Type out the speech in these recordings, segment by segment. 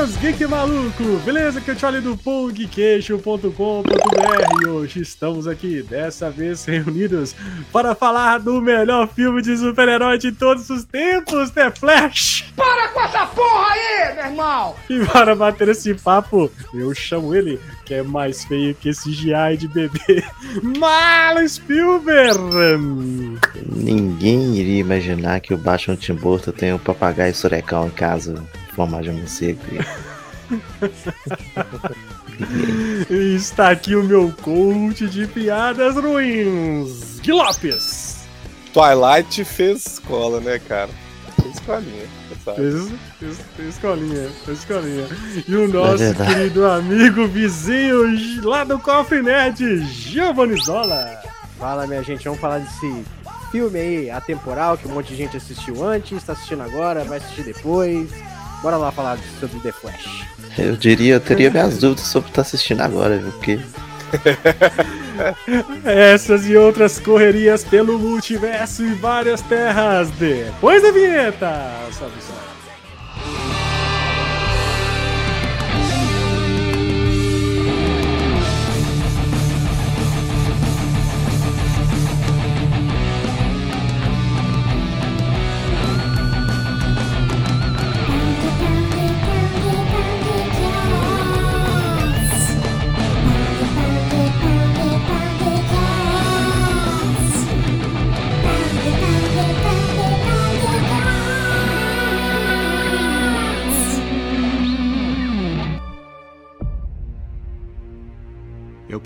Seus geek maluco, beleza? Que eu te olho do pongqueixo.com.br e hoje estamos aqui, dessa vez reunidos, para falar do melhor filme de super-herói de todos os tempos, The Flash! Para com essa porra aí, meu irmão! E para bater esse papo, eu chamo ele, que é mais feio que esse GI de bebê, Marlon Spielberg! Ninguém iria imaginar que o Batman Tim Burton tem um papagaio surecão em casa de morcego. está aqui o meu coach de piadas ruins, Guilopes. Twilight fez escola, né, cara? Fez escolinha. Fez, fez, fez escolinha, fez escolinha. E o nosso é querido amigo vizinho lá do Coffee Nerd, Giovanni Zola. Fala, minha gente, vamos falar desse filme aí atemporal que um monte de gente assistiu antes, está assistindo agora, vai assistir depois. Bora lá falar sobre The Flash. Eu diria, eu teria minhas dúvidas sobre estar tá assistindo agora, viu? Porque. Essas e outras correrias pelo multiverso e várias terras depois da vinheta. Salve, salve.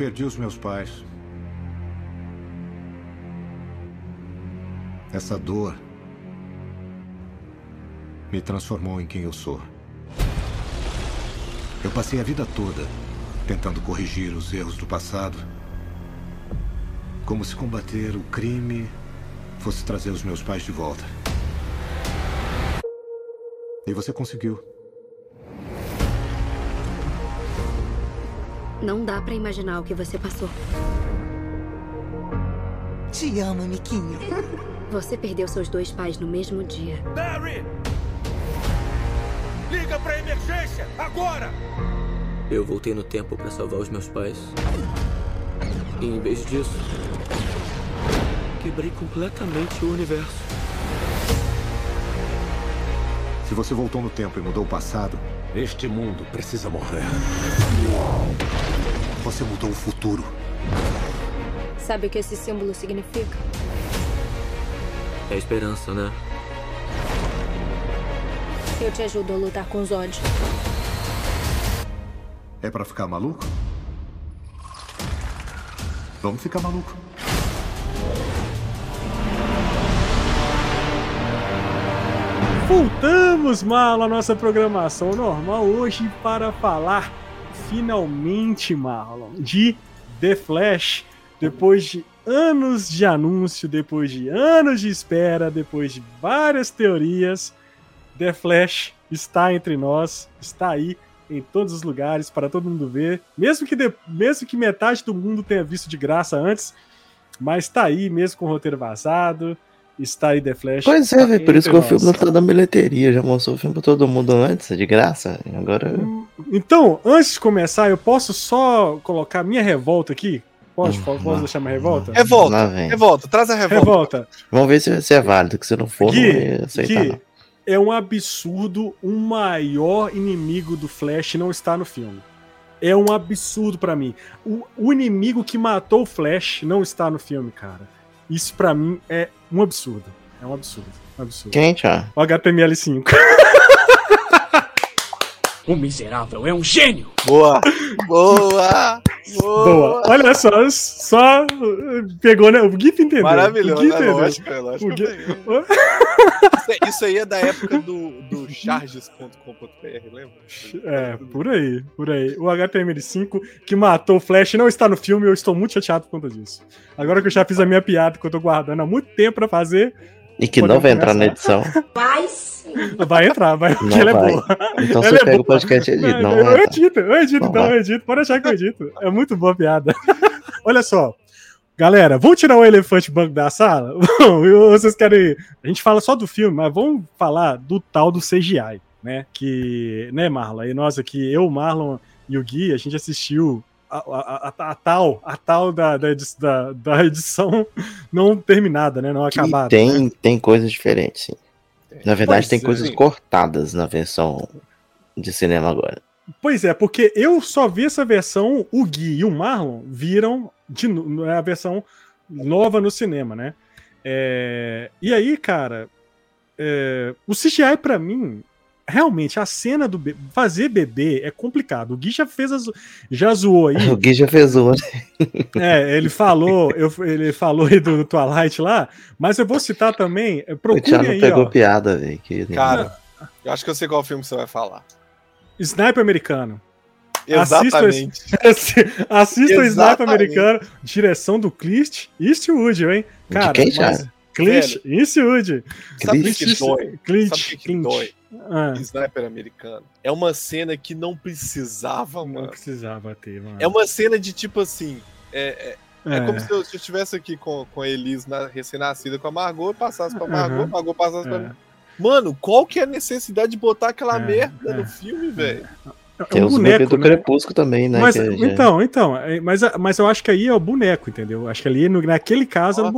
Perdi os meus pais. Essa dor me transformou em quem eu sou. Eu passei a vida toda tentando corrigir os erros do passado. Como se combater o crime fosse trazer os meus pais de volta. E você conseguiu. Não dá para imaginar o que você passou. Te amo, Miquinho. Você perdeu seus dois pais no mesmo dia. Barry! Liga pra emergência! Agora! Eu voltei no tempo para salvar os meus pais. E em vez disso, quebrei completamente o universo. Se você voltou no tempo e mudou o passado, este mundo precisa morrer. Você mudou o futuro. Sabe o que esse símbolo significa? É esperança, né? Eu te ajudo a lutar com os ódios. É para ficar maluco? Vamos ficar maluco. Voltamos mal à nossa programação normal hoje para falar finalmente, Marlon, de The Flash, depois de anos de anúncio, depois de anos de espera, depois de várias teorias, The Flash está entre nós, está aí em todos os lugares para todo mundo ver, mesmo que, de, mesmo que metade do mundo tenha visto de graça antes, mas está aí mesmo com o roteiro vazado, está aí The Flash. Pois é, véio, por isso que o filme não tá dando bilheteria. Já mostrou o filme pra todo mundo antes, de graça. Agora. Então, antes de começar, eu posso só colocar minha revolta aqui? Pode, hum, posso deixar minha revolta? Revolta, revolta, traz a revolta. revolta. Vamos ver se, se é válido, que se não for, Gui, não vai aceitar, não. É um absurdo o maior inimigo do Flash não estar no filme. É um absurdo para mim. O, o inimigo que matou o Flash não está no filme, cara. Isso para mim é um absurdo. É um absurdo. Um absurdo. Quem, Tchau? O HTML5. o miserável é um gênio! Boa! Boa! Boa! Boa. Olha só, só pegou, né? O GIF entendeu. Maravilhoso, o GIF é entendeu. lógico, é lógico. O GIF... isso, aí é da época do, do charges.com.br, lembra? É, por aí, por aí. O HTML5 que matou o Flash não está no filme, eu estou muito chateado por conta disso. Agora que eu já fiz a minha piada que eu tô guardando há muito tempo pra fazer. E que não vai entrar na edição. Vai sim. Vai entrar, vai, porque ela é boa. Então ela você é pega boa. o podcast e edita. Não, eu edito, eu edito, Não então, vai. eu edito. Pode achar que eu edito. É muito boa a piada. Olha só. Galera, vamos tirar o elefante branco da sala? Vocês querem. A gente fala só do filme, mas vamos falar do tal do CGI. né? Que, né, Marlon? E nós aqui, eu, Marlon e o Gui, a gente assistiu a, a, a, tal, a tal da, da, edi- da, da edição não terminada, né? Não acabada. tem, tem coisas diferentes, sim. Na verdade, Pois tem é. coisas cortadas na versão de cinema agora. Pois é, porque eu só vi essa versão, o Gui e o Marlon viram de, no- a versão nova no cinema, né? É, e aí, cara, é, o CGI pra mim, realmente, a cena do be- fazer bebê é complicado. O Gui já fez as, já zoou aí. O Gui já fez uma. É, ele falou, eu, ele falou aí do, do Twilight lá, mas eu vou citar também. é, O Procure Thiago aí, pegou ó, piada, velho. que- Cara, eu acho que eu sei qual filme você vai falar. Sniper americano. Assista Exatamente. Assista, assista o Sniper americano, direção do Clint Eastwood, hein? Cara, quem, mas- Thiago? Clint Eastwood. Sabe o Clint? Clint, o que, que Clint. Ah, Sniper americano. É uma cena que não precisava, não mano. precisava ter, mano. É uma cena de tipo assim. É, é, é É. como se eu, se eu estivesse aqui com, com a Elise na- recém-nascida com a Margot e passasse pra. Margot, Margot passasse pra É. mim. Mano, qual que é a necessidade de botar aquela É, merda é. no filme, velho? É Tem um os boneco, do né? Crepúsculo também, né? Mas, que já- então, então, é, mas, mas eu acho que aí é o boneco, entendeu? Acho que ali, no- naquele caso, é o Nossa.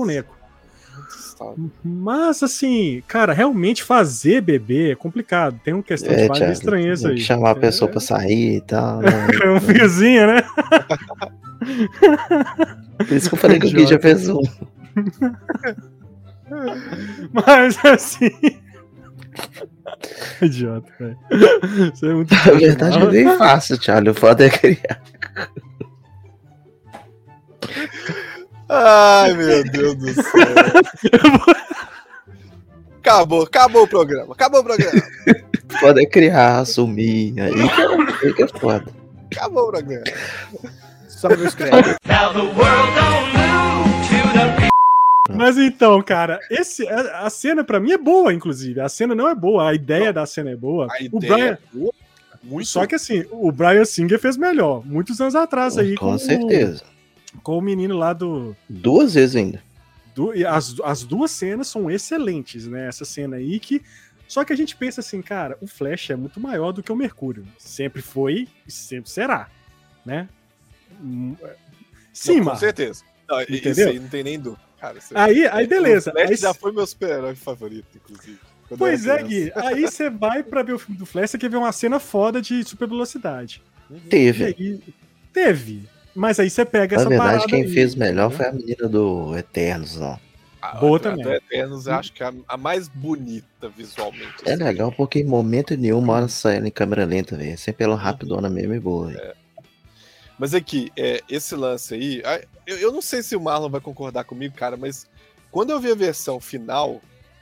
Mas, assim, cara, realmente fazer bebê é complicado. Tem uma questão de É, várias Thiago, estranhas tem aí. que chamar a pessoa pra sair e tal. né? É um fiozinho, né? Por isso que eu falei que o Gui já fez um. Mas assim. Idiota, velho. Isso é muito Na verdade é bem fácil, Thiago. O foda é criar. Ai, meu Deus do céu. acabou, acabou o programa. Acabou o programa. O é criar, assumir. Aí que é, aí que é foda. Acabou o programa. Sobe os créditos. Mas então, cara, esse, a cena pra mim é boa, inclusive. A cena não é boa, a ideia da cena é boa. A o ideia Brian, é boa, muito só que assim, o Brian Singer fez melhor, muitos anos atrás aí. Com o- certeza. Com o menino lá do. Duas vezes ainda. e as, as duas cenas são excelentes, né? Essa cena aí que. Só que a gente pensa assim, cara, o Flash é muito maior do que o Mercúrio. Sempre foi e sempre será, né? Hum, é- Sim, Não, com mano. certeza. Não, isso Entendeu? aí não tem nem dúvida. Cara, Aí, aí beleza. O Flash Aí- já foi meu super-herói favorito, inclusive. Pois é, Gui. Aí você vai pra ver o filme do Flash, você quer ver uma cena foda de super velocidade. E Teve. aí, teve. Mas aí você pega Na essa verdade, parada quem aí, fez melhor entendeu? foi a menina do Eternos, ó. A- Boa a- também. A do Eternos eu acho que é a, a mais bonita visualmente. É assim. legal porque em momento nenhum uma hora sai ela em câmera lenta, velho. Sempre ela rapidona mesmo e boa. velho. Mas aqui, é, esse lance aí, eu, eu não sei se o Marlon vai concordar comigo, cara, mas quando eu vi a versão final,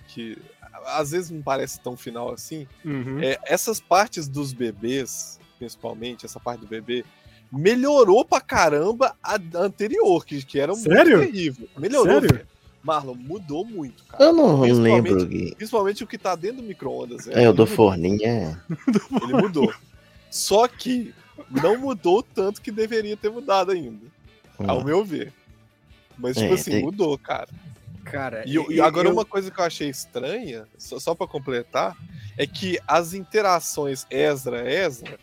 que às vezes não parece tão final assim, Uhum. é, essas partes dos bebês, principalmente, essa parte do bebê, melhorou pra caramba a anterior, que, que era Sério? muito terrível. Melhorou. Sério? velho. Marlon, mudou muito, cara. Eu não Principalmente- lembro, Gui. Principalmente o que tá dentro do micro-ondas. É, o do forninho, é. Ele mudou. Só que não mudou tanto que deveria ter mudado ainda, ao Hum. meu ver. Mas, tipo É, assim, tem- mudou, cara. Cara, E, e agora uma coisa que eu achei estranha, só, só para completar, é que as interações Ezra-Ezra,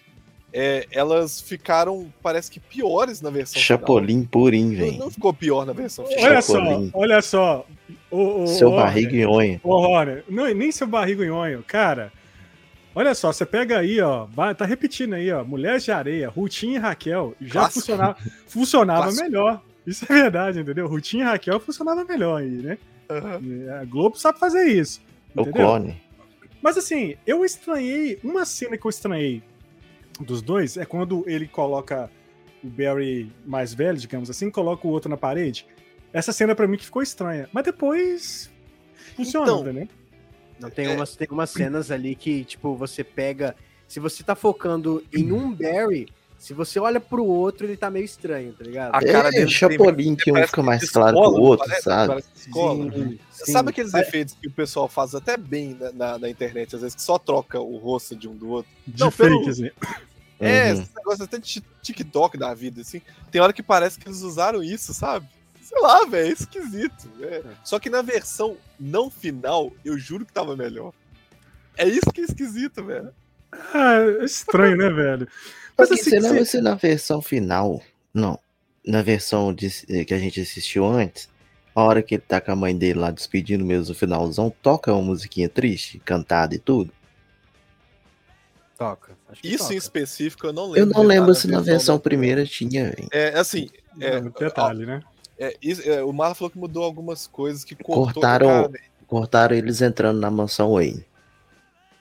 é, elas ficaram, parece que piores na versão Chapolin purinho, final. Não, velho. não ficou pior na versão final. Olha só, Chapolin. olha só. O, o, Seu o- barriga e onha. Ô, Rony, não, nem seu barrigo nhonho, cara. Olha só, você pega aí, ó, vai, tá repetindo aí, ó, Mulheres de Areia, Rutinha e Raquel, já Clássico. funcionava, funcionava Clássico. melhor. Isso é verdade, entendeu? Rutinha e Raquel funcionava melhor aí, né? Aham. A Globo sabe fazer isso. O clone. Mas assim, eu estranhei, uma cena que eu estranhei dos dois é quando ele coloca o Barry mais velho, digamos assim, coloca o outro na parede. Essa cena pra mim que ficou estranha, mas depois funciona, Então, entendeu? Não, tem, É. umas, tem umas cenas ali que, tipo, você pega. Se você tá focando em um Barry, se você olha pro outro, ele tá meio estranho, tá ligado? A cara é, dele Chapolin, que um fica mais de claro que escola, o outro, parece? sabe? Parece de escola. Sim, sim. Sabe aqueles Mas- efeitos que o pessoal faz até bem na, na, na internet, às vezes, que só troca o rosto de um do outro? De Não, fake, pelo- assim. É, Uhum. esse negócio até de ti- TikTok da vida, assim. Tem hora que parece que eles usaram isso, sabe? Sei lá, velho, é esquisito. é. Só que na versão não final, eu juro que tava melhor. É isso que é esquisito, velho. Ah, é estranho, né, velho? Mas Porque assim, se não se- na versão final. Não. Na versão de- que a gente assistiu antes, a hora que ele tá com a mãe dele lá despedindo mesmo no finalzão, toca uma musiquinha triste, cantada e tudo. Toca. Acho que Isso toca. em específico eu não lembro. Eu não lembro se na versão da- primeira tinha, velho. É, assim, é, detalhe, né? é, isso- é, o Marlon falou que mudou algumas coisas que. Cortaram, cara, cortaram eles entrando na mansão Wayne.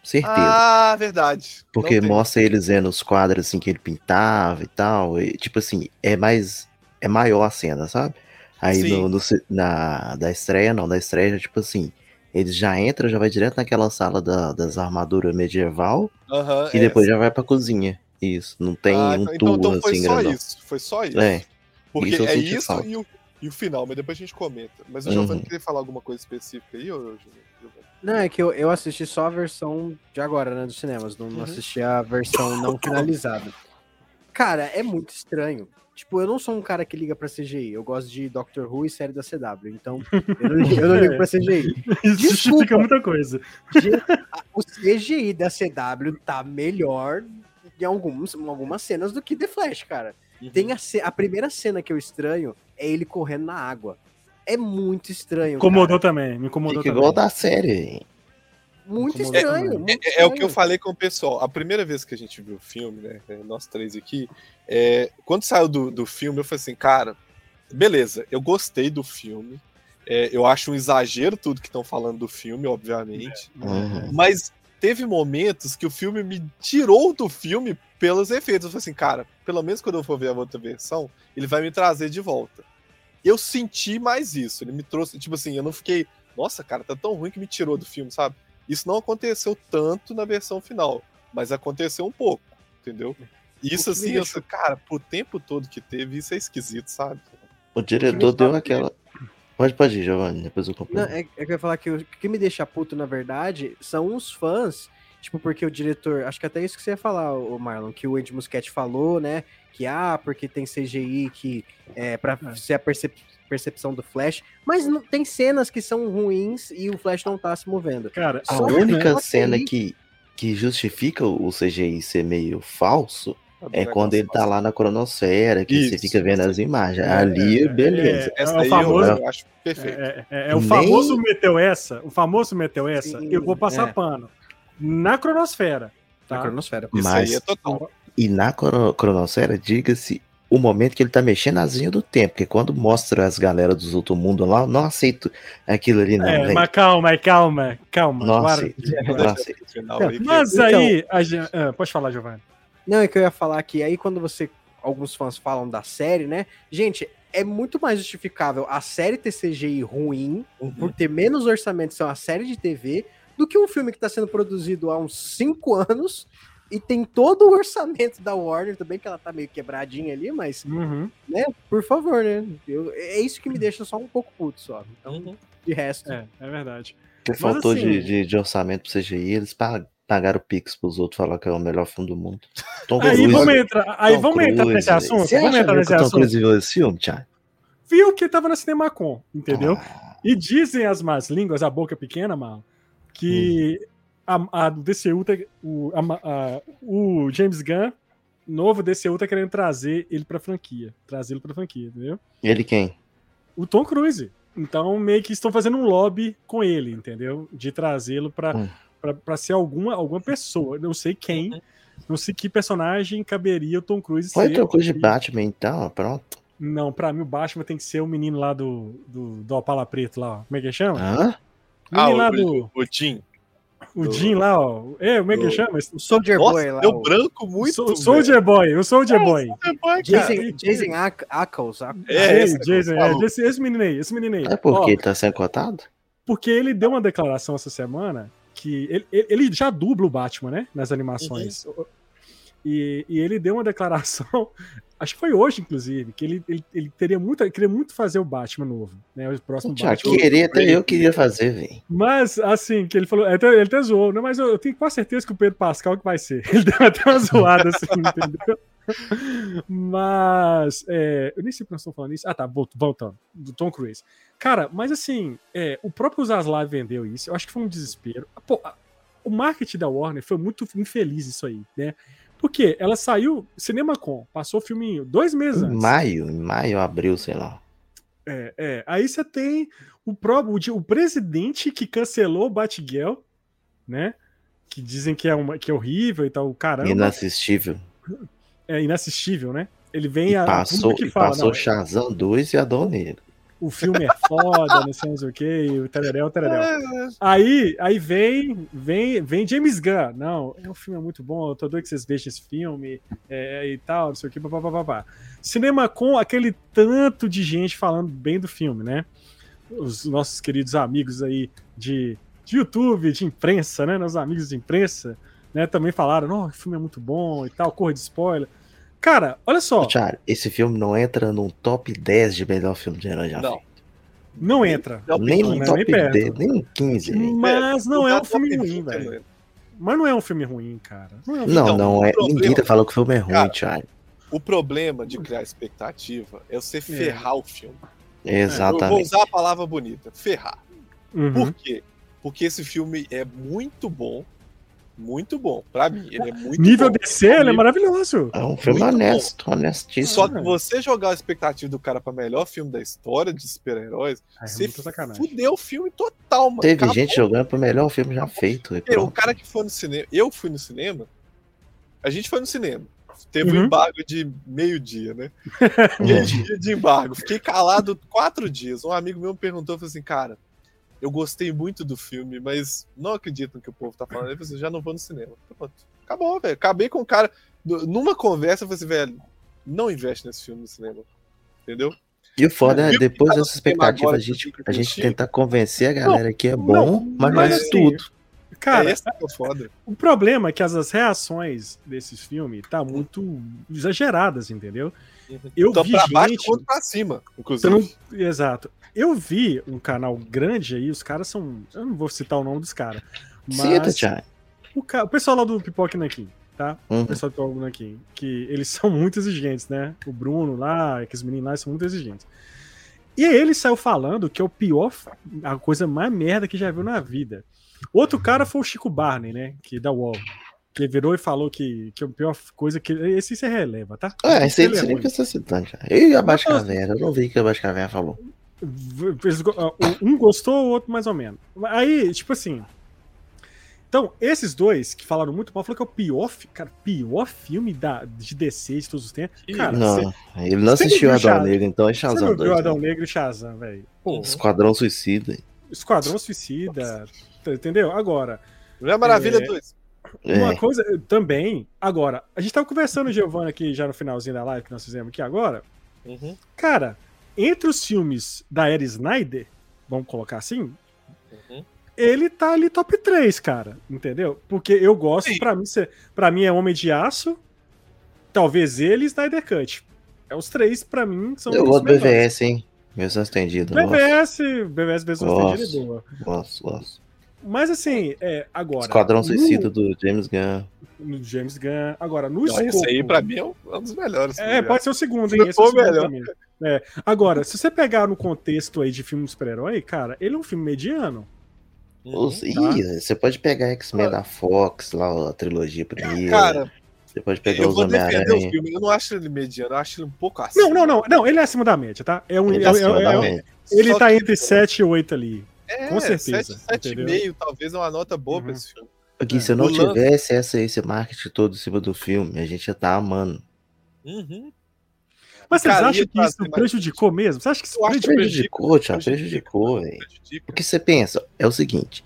Certeza. Ah, verdade. Porque Não tem. mostra eles vendo os quadros assim que ele pintava e tal. E, tipo assim, é mais. É maior a cena, sabe? Aí no, no na, da estreia, não, da estreia, tipo assim, eles já entram, já vai direto naquela sala da- das armaduras medieval Aham, e é. depois já vai pra cozinha. Isso, não tem Ah, um então, tour então, então foi assim só grandão. isso. Foi só isso. É, Porque isso eu é isso e o, e o final, mas depois a gente comenta. Mas o Uhum. Giovanni queria falar alguma coisa específica aí, ou Giovanni? Não, é que eu, eu assisti só a versão de agora, né, dos cinemas. Não, não Uhum. assisti a versão não finalizada. Cara, é muito estranho. Tipo, eu não sou um cara que liga pra CGI. Eu gosto de Doctor Who e série da CW. Então, eu não, li- eu não ligo pra CGI. Isso Desculpa. justifica muita coisa. O CGI da CW tá melhor em alguns, em algumas cenas do que The Flash, cara. Uhum. Tem a, a primeira cena que eu estranho é ele correndo na água. É muito estranho. Incomodou cara. também, me incomodou fica também. igual da série. Muito estranho. também. muito É, é o que eu estranho. falei com o pessoal. A primeira vez que a gente viu o filme, né? é, Nós três aqui, é, quando saiu do, do filme, eu falei assim, cara, beleza, eu gostei do filme. é, eu acho um exagero tudo que estão falando do filme, obviamente. Uhum. Mas teve momentos que o filme me tirou do filme pelos efeitos. Eu falei assim, cara, pelo menos quando eu for ver a outra versão, ele vai me trazer de volta. Eu senti mais isso. Ele me trouxe, tipo assim, eu não fiquei, nossa, cara, tá tão ruim que me tirou do filme, sabe? Isso não aconteceu tanto na versão final, mas aconteceu um pouco, entendeu? Isso O assim, eu cara, pro tempo todo que teve, isso é esquisito, sabe? O diretor deu aquela. Pode, pode ir, Giovanni, depois eu Não, complemento. é, é que eu ia falar que o o que me deixa puto, na verdade, são os fãs. Tipo, porque o diretor. Acho que até isso que você ia falar, o Marlon, que o Andy Muschietti falou, né? Que ah, porque tem CGI que é pra ser a percep- percepção do Flash. Mas não, tem cenas que são ruins e o Flash não tá se movendo. Cara, A Só que- única cena aí- que, que justifica o CGI ser meio falso é quando ele tá lá na cronosfera, que você Isso, fica vendo isso. as imagens. É, Ali, é, beleza. é, Essa é o famoso- eu, acho perfeito. É, é- é o Nem- famoso meteu essa, o famoso meteu essa, Sim, eu vou passar é. pano. Na cronosfera. Na Tá? cronosfera. Isso Mas- aí é total. E na crono- cronosfera, diga-se o momento que ele tá mexendo as linhas do tempo, porque quando mostra as galera dos outros mundos lá, eu não aceito aquilo ali, não, É, velho. mas calma, calma, calma. Não guarda. aceito. Vou Não aceito. aí, Mas Então- aí, a gen- ah, pode falar, Giovanni. Não, é que eu ia falar que aí quando você. Alguns fãs falam da série, né? Gente, é muito mais justificável a série ter CGI ruim, Uhum. por ter menos orçamento, ser uma série de TV, do que um filme que tá sendo produzido há uns 5 anos e tem todo o orçamento da Warner, também que ela tá meio quebradinha ali, mas, Uhum. né, por favor, né? Eu- é isso que me deixa só um pouco puto só. Então, Uhum. de resto. É, é verdade. Que Mas faltou assim- de, de, de orçamento pro CGI, eles pa- pagaram o Pix pros outros falar que é o melhor filme do mundo. Tom Aí Cruise, vamos entrar, aí Tom vamos entrar nesse assunto. Você Vamos entrar nesse Tom assunto. Cruise viu esse filme, Thiago? Viu que tava na Cinemacon, entendeu? Ah, E dizem as más línguas, a boca pequena, mal, que Hum. a, a do DCU tá, o, a- a- o James Gunn, novo DCU, tá querendo trazer ele pra franquia. Trazê-lo pra franquia, entendeu? ele quem? O Tom Cruise. Então, meio que estão fazendo um lobby com ele, entendeu? De trazê-lo pra, Hum. pra, pra ser alguma, alguma pessoa. Não sei quem, não sei que personagem caberia o Tom Cruise Foi ser. outra coisa de E- Batman, então, pronto. Não, pra mim o Batman tem que ser o menino lá do, do, do Opala Preto lá, ó. Como é que chama? Hã? O Ah, lá o, do. o Jim. O do- Jim lá, ó. É, como é que do- chama? O Soldier Nossa, Boy lá. deu o branco muito. O Soldier Boy, o Soldier Boy. Soldier Boy, cara. Jason, Jason Ack- Ackles. Ack- É, Ei, esse Jason, é, esse, esse menino aí, esse menino aí. É porque Ó, ele tá sendo cotado? porque ele deu uma declaração essa semana que ele, ele- já dubla o Batman, né? Nas animações. E, e ele deu uma declaração, acho que foi hoje, inclusive, que ele, ele, ele teria muito, ele queria muito fazer o Batman novo, né? O próximo Thiago, Batman. querer, até eu queria fazer, velho. Mas, assim, que ele falou, ele até, ele até zoou, né? Mas eu, eu tenho quase certeza que o Pedro Pascal que vai ser. Ele deu até uma zoada, assim, entendeu? Mas, é, eu nem sei porque nós estamos falando isso. Ah, tá, voltando, do Tom Cruise. Cara, mas assim, é, o próprio Zaslav vendeu isso, eu acho que foi um desespero. Pô, o marketing da Warner foi muito infeliz isso aí, né? Porque ela saiu CinemaCon, passou o filme em dois meses Em antes. maio, em maio, abril, sei lá. É, é. Aí você tem o próprio o, o presidente que cancelou o Batgirl, né? Que dizem que é, uma, que é horrível e tal, caramba. Inassistível. É inassistível, né? Ele vem E a, a passou, que e fala, passou não, Shazam 2 e Adão Negro. O filme é foda, não sei mais o que, o tereréu, o tereréu. É, Aí, aí vem, vem, vem James Gunn. Não, é um filme muito bom, eu tô doido que vocês vejam esse filme é, e tal, não sei o que, papapá. Cinema com aquele tanto de gente falando bem do filme, né? Os nossos queridos amigos aí de, de YouTube, de imprensa, né? Nossos amigos de imprensa, né? Também falaram, não, o filme é muito bom e tal, cor de spoiler. Cara, olha só, Thiago, esse filme não entra num top 10 de melhor filme de herói já Não. feito. não entra. Não, Nem é top nem perto. 10, nem no 15. velho. Mas não é um filme ruim, 20, velho. Mas não é um filme ruim, cara. Não é um Não, Então, não é. problema- Ninguém tá falando que o filme é ruim, Cara, Thiago. O problema de criar expectativa é você ferrar o filme. Eu vou Exatamente. usar a palavra bonita, ferrar. Uhum. Por quê? Porque esse filme é muito bom. Muito bom. Pra mim, ele é muito Nível bom. DC, ele é maravilhoso. É um filme Muito bom. honesto, honestíssimo. Só que você jogar a expectativa do cara pra melhor filme da história de super-heróis, É você muita sacanagem. fudeu o filme total, mano. Teve Acabou. gente jogando pro melhor filme já feito. e o cara que foi no cinema, eu fui no cinema, a gente foi no cinema. Teve Uhum. um embargo de meio-dia, né? Meio-dia de embargo. Fiquei calado quatro dias. Um amigo meu me perguntou, falou assim, cara, eu gostei muito do filme, mas não acredito no que o povo tá falando. Assim, já não vou no cinema. Pronto. Acabou, velho. Acabei com o cara. Numa conversa, eu falei assim, velho, não investe nesse filme no cinema. Entendeu? E o foda é, depois dessa expectativa, agora a gente, a gente tentar convencer a galera que é bom, não, mas não é assim, tudo. Cara, é é o foda. o problema é que as, as reações desses filmes tá muito exageradas, entendeu? Eu Tanto vi pra baixo gente- quanto pra cima, inclusive. Exato. Eu vi um canal grande aí, os caras são. Eu não vou citar o nome dos caras. Cita, Mas Thiago. o, ca- o pessoal lá do Pipoque Nanquim, tá? Uhum. O pessoal do Pipoque Nanquim, que eles são muito exigentes, né? O Bruno lá, aqueles meninos lá são muito exigentes. E aí ele saiu falando que é o pior, a coisa mais merda que já viu na vida. Outro cara foi o Chico Barney, né? Que da UOL. Que virou e falou que, que a pior coisa que. Esse você releva, tá? Ah, esse aí é você nem ruim. precisa citando, Thiago. E a Baixa Caverna? Eu não vi o que a Baixa Caverna falou. Um gostou, o outro mais ou menos. Aí, tipo assim. Então, esses dois que falaram muito mal, falou que é o pior, cara, pior filme da, de DC de todos os tempos. Cara, não, você- ele não você assistiu Adão? Negro, então é você Shazam não viu 2. Adão né? Negro e Shazam, velho? Esquadrão Suicida. Esquadrão Suicida, entendeu? Agora, Mulher Maravilha É. 2. Uma É. coisa eh, também, agora, a gente tava conversando, Giovanni, aqui já no finalzinho da live que nós fizemos aqui agora. Uhum. Cara, entre os filmes da Era Snyder, vamos colocar assim, Uhum. ele tá ali top 3, cara, entendeu? Porque eu gosto, pra mim, ser- pra mim é Homem de Aço, talvez ele e Snyder Cut. É os três, pra mim, são Eu os gosto do melhores. BVS, hein? Versão estendida. Gosto, BVS, BVS versão Gosto. estendida é boa. gosto, gosto. Mas assim, é, agora. Esquadrão no- Suicida do James Gunn. No James Gunn. Agora, no Não, escopo. esse aí, pra mim, é um um dos melhores. É, pode ser o segundo, Se hein? Esse é o melhor. também. É. Agora, se você pegar no contexto aí de filme de super-herói, cara, ele é um filme mediano. Uhum. Os- Ih, você pode pegar X-Men da Fox, lá a trilogia primeira. Cara, você pode pegar eu os vou defender o Homem-Aranha. filme. Eu não acho ele mediano, eu acho ele um pouco acima. Não, não, não. Não, ele é acima da média, tá? É um, Ele é- é é- é- da é- média. ele Só tá que- entre 7 e 8 ali. É, com certeza, 7,5 talvez é uma nota boa pra Uhum. esse filme. Aqui, se eu não O tivesse essa, esse marketing todo em cima do filme, a gente ia estar amando. Uhum. Mas vocês Cara, acham que isso trazer mais prejudicou mesmo? Você acha que isso que prejudicou? Prejudicou, Thiago, prejudicou, velho. prejudica. Porque você pensa, é o seguinte,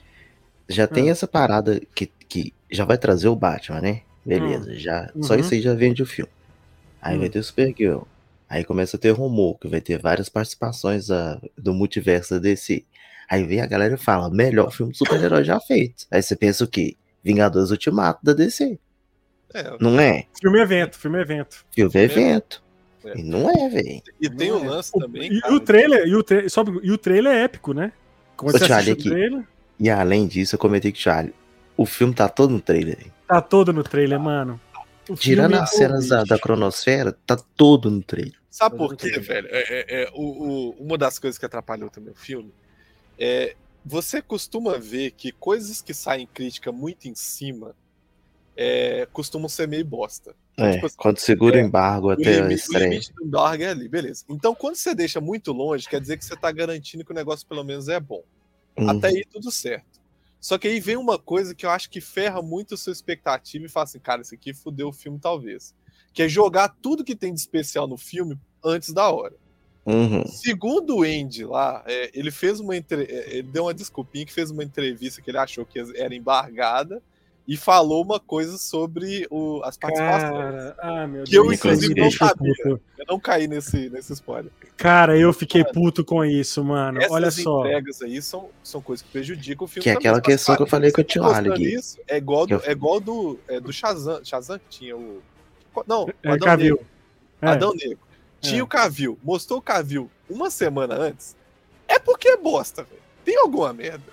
já tem Ah. essa parada que, que já vai trazer o Batman, né? Beleza, já, só Uhum. isso aí já vende o filme. Aí Hum. vai ter o Supergirl. Aí começa a ter rumor que vai ter várias participações da- do multiverso da DC. Aí vem a galera e fala, melhor filme de super-herói já feito. Aí você pensa o quê? Vingadores Ultimato da DC. É, Não é? Filme evento, filme evento. Filme é evento. É. E não é, velho. E tem Não o é. lance O- também. e, cara, o trailer, e o, tra só- e o trailer é épico, né? Quando Ô, você Charlie, aqui. trailer, E além disso, eu comentei com o Charlie. O filme tá todo no trailer. tá todo no trailer, mano. O Tirando filme- as cenas da, da cronosfera, tá todo no trailer. Sabe por quê, velho? É, é- é, o, o- uma das coisas que atrapalhou também o filme é você costuma ver que coisas que saem crítica muito em cima é, costumam ser meio bosta. É, Tipo assim, quando segura o é, embargo O até a limite, o limite do embargo é ali, beleza. Então, quando você deixa muito longe, quer dizer que você tá garantindo que o negócio pelo menos é bom. Uhum. Até aí tudo certo. Só que aí vem uma coisa que eu acho que ferra muito a sua expectativa e fala assim, cara, isso aqui fudeu o filme talvez. Que é jogar tudo que tem de especial no filme antes da hora. Uhum. Segundo o Andy lá, é, ele fez uma entre... é, ele deu uma desculpinha que fez uma entrevista que ele achou que era embargada e falou uma coisa sobre o- as participações. Cara, ah, meu Que eu, Deus. inclusive, não sabia. Eu não caí nesse, nesse spoiler. Cara, eu fiquei puto com isso, mano. Essas Olha só. entregas aí são, são coisas que prejudicam o filme. Que é aquela questão que eu falei com o você tio mostrando Ali. isso, É igual, Que do, eu- é igual do, é, do Shazam. Shazam que tinha o. Não, o É, Adão Cavil. Negro. É. Adão Negro. Tinha É. o Cavil. Mostrou o Cavil uma semana antes. É porque é bosta, velho. Tem alguma merda.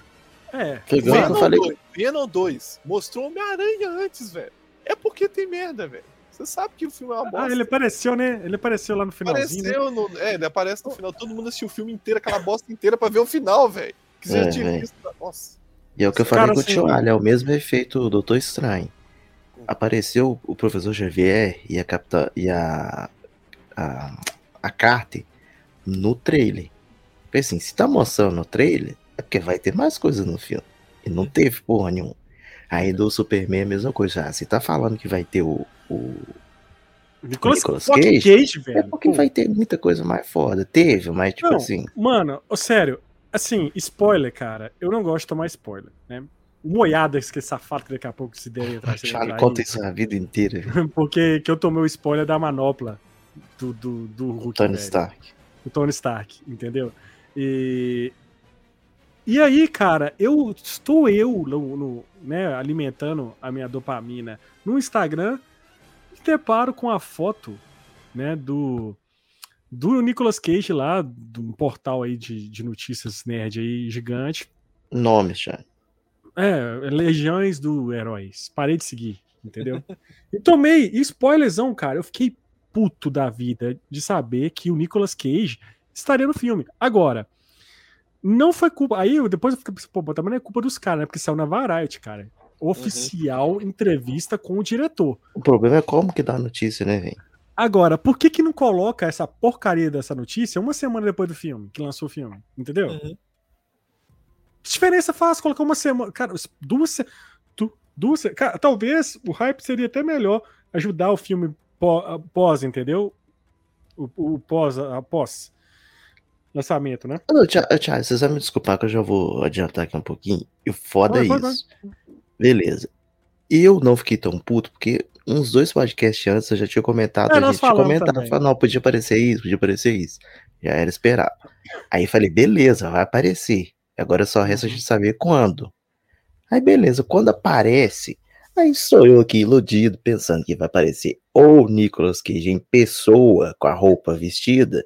É. Eu Venom falei. 2, Venom 2 mostrou Homem-Aranha antes, velho. É porque tem merda, velho. Você sabe que o filme é uma bosta. Ah, ele apareceu, né? Ele apareceu lá no finalzinho. né? Apareceu no. É, ele aparece no final. Todo mundo assistiu o filme inteiro, aquela bosta inteira pra ver o final, velho. Que você É, já tinha visto. Nossa. E é o que eu Cara, falei com o assim- tio Ali, é o mesmo efeito do Doutor Estranho. Apareceu o professor Xavier e a capitã e a a, a no trailer. Falei assim, se tá mostrando no trailer, é porque vai ter mais coisa no filme. E não teve porra nenhuma. Aí do Superman é a mesma coisa. Ah, se tá falando que vai ter o, o Nicolas, Nicolas Cage? Cage, velho. é porque Pô. vai ter muita coisa mais foda. Teve, mas tipo Não, assim, Mano, ô, sério, assim, spoiler, cara, eu não gosto de tomar spoiler, né? Moiadas que esse safado que daqui a pouco se der se Charlie conta isso a vida inteira. porque que eu tomei o spoiler da manopla do, do, do Hulk, Tony velho. Stark. o Tony Stark, entendeu? E e aí, cara, eu estou eu no, no- né, alimentando a minha dopamina no Instagram e deparo com a foto, né, do do Nicolas Cage lá, de um portal aí de, de notícias nerd aí gigante. Nome, Charlie. É, Legiões do Heróis. Parei de seguir, entendeu? e tomei spoilerzão, cara. Eu fiquei puto da vida de saber que o Nicolas Cage estaria no filme. Agora, não foi culpa. Aí eu depois eu fiquei pensando, pô, também não é culpa dos caras, né? Porque saiu na Variety, cara. Oficial entrevista com o diretor. O problema é como que dá a notícia, né, velho? Agora, por que que não coloca essa porcaria dessa notícia uma semana depois do filme, que lançou o filme? Entendeu? Uhum. Que diferença faz colocar uma semana. Cara, duas. duas cara, talvez o hype seria até melhor ajudar o filme pós, entendeu? O, o pós, após lançamento, né? Não, Thiago, Thiago, vocês vão me desculpar que eu já vou adiantar aqui um pouquinho. E foda Vai, é vai, vai. isso. Beleza. Eu não fiquei tão puto, porque uns dois podcasts antes eu já tinha comentado, É, a gente tinha comentado, falando, não, podia aparecer isso, podia aparecer isso. Já era esperado. Aí falei, beleza, vai aparecer. Agora só resta a Uhum. gente saber quando. Aí beleza, quando aparece, aí sou eu aqui iludido, pensando que vai aparecer ou Nicolas Cage em pessoa com a roupa vestida.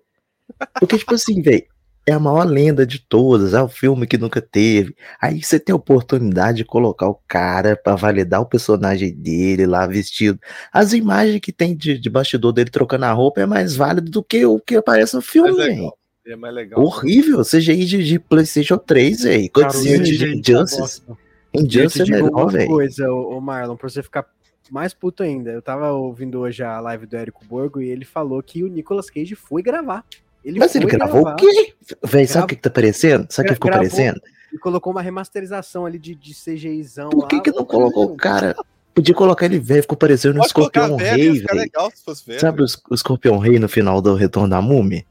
Porque, tipo assim, velho, é a maior lenda de todas, é o filme que nunca teve. Aí você tem a oportunidade de colocar o cara pra validar o personagem dele lá vestido. As imagens que tem de, de bastidor dele trocando a roupa é mais válido do que o que aparece no filme, Mais velho. É mais legal. Horrível, CGI de, de PlayStation 3, velho. Aconteceu de bosta. Injustice Eu é te digo melhor, uma velho. coisa, ô, ô Marlon, pra você ficar mais puto ainda. Eu tava ouvindo hoje a live do Érico Borgo e ele falou que o Nicolas Cage foi gravar. Ele Mas ele gravou gravar o quê? Véi, sabe o que, que tá aparecendo? Sabe o que ficou Gravou- aparecendo? E colocou uma remasterização ali de, de CGIzão Por que, lá. que não colocou o cara? Podia colocar ele velho, ficou parecendo um Pode escorpião velho, rei, velho. legal se fosse velho. Sabe os- o escorpião rei no final do Retorno da Múmia?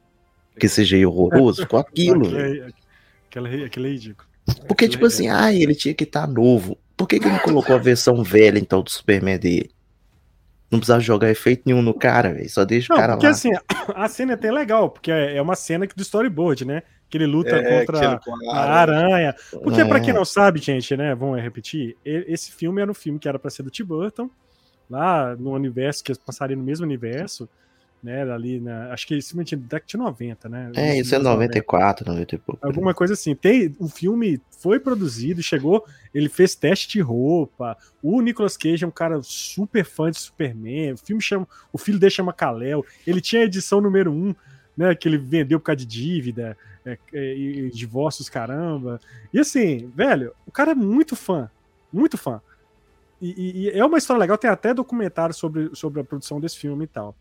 Que CGI horroroso, ficou aquilo. Aquele, aquele, aquele é ridículo. Porque, tipo é- assim, ah, ele tinha que estar novo. Por que, que não colocou a versão velha, então, do Superman dele? Não precisava jogar efeito nenhum no cara, velho. Só deixa o Não, cara porque lá. assim, a cena é até legal, porque é é uma cena que- do storyboard, né? Que ele luta É, contra a aranha. Porque, É. pra quem não sabe, gente, né? Vamos repetir. e- Esse filme era um filme que era pra ser do Tim Burton, lá no universo, que passaria no mesmo universo, né? Ali na. Acho que filme tinha década de 90, né? É, isso é 94, 90 e pouco. Alguma coisa assim. Tem, o filme foi produzido, chegou, ele fez teste de roupa. O Nicolas Cage é um cara super fã de Superman. O filme chama, o filho dele chama Kal-El. Ele tinha a edição número 1 né? Que ele vendeu por causa de dívida, é, é, e divórcios, caramba. E assim, velho, o cara é muito fã, muito fã. E, e, e, é uma história legal, tem até documentário sobre, sobre a produção desse filme e tal.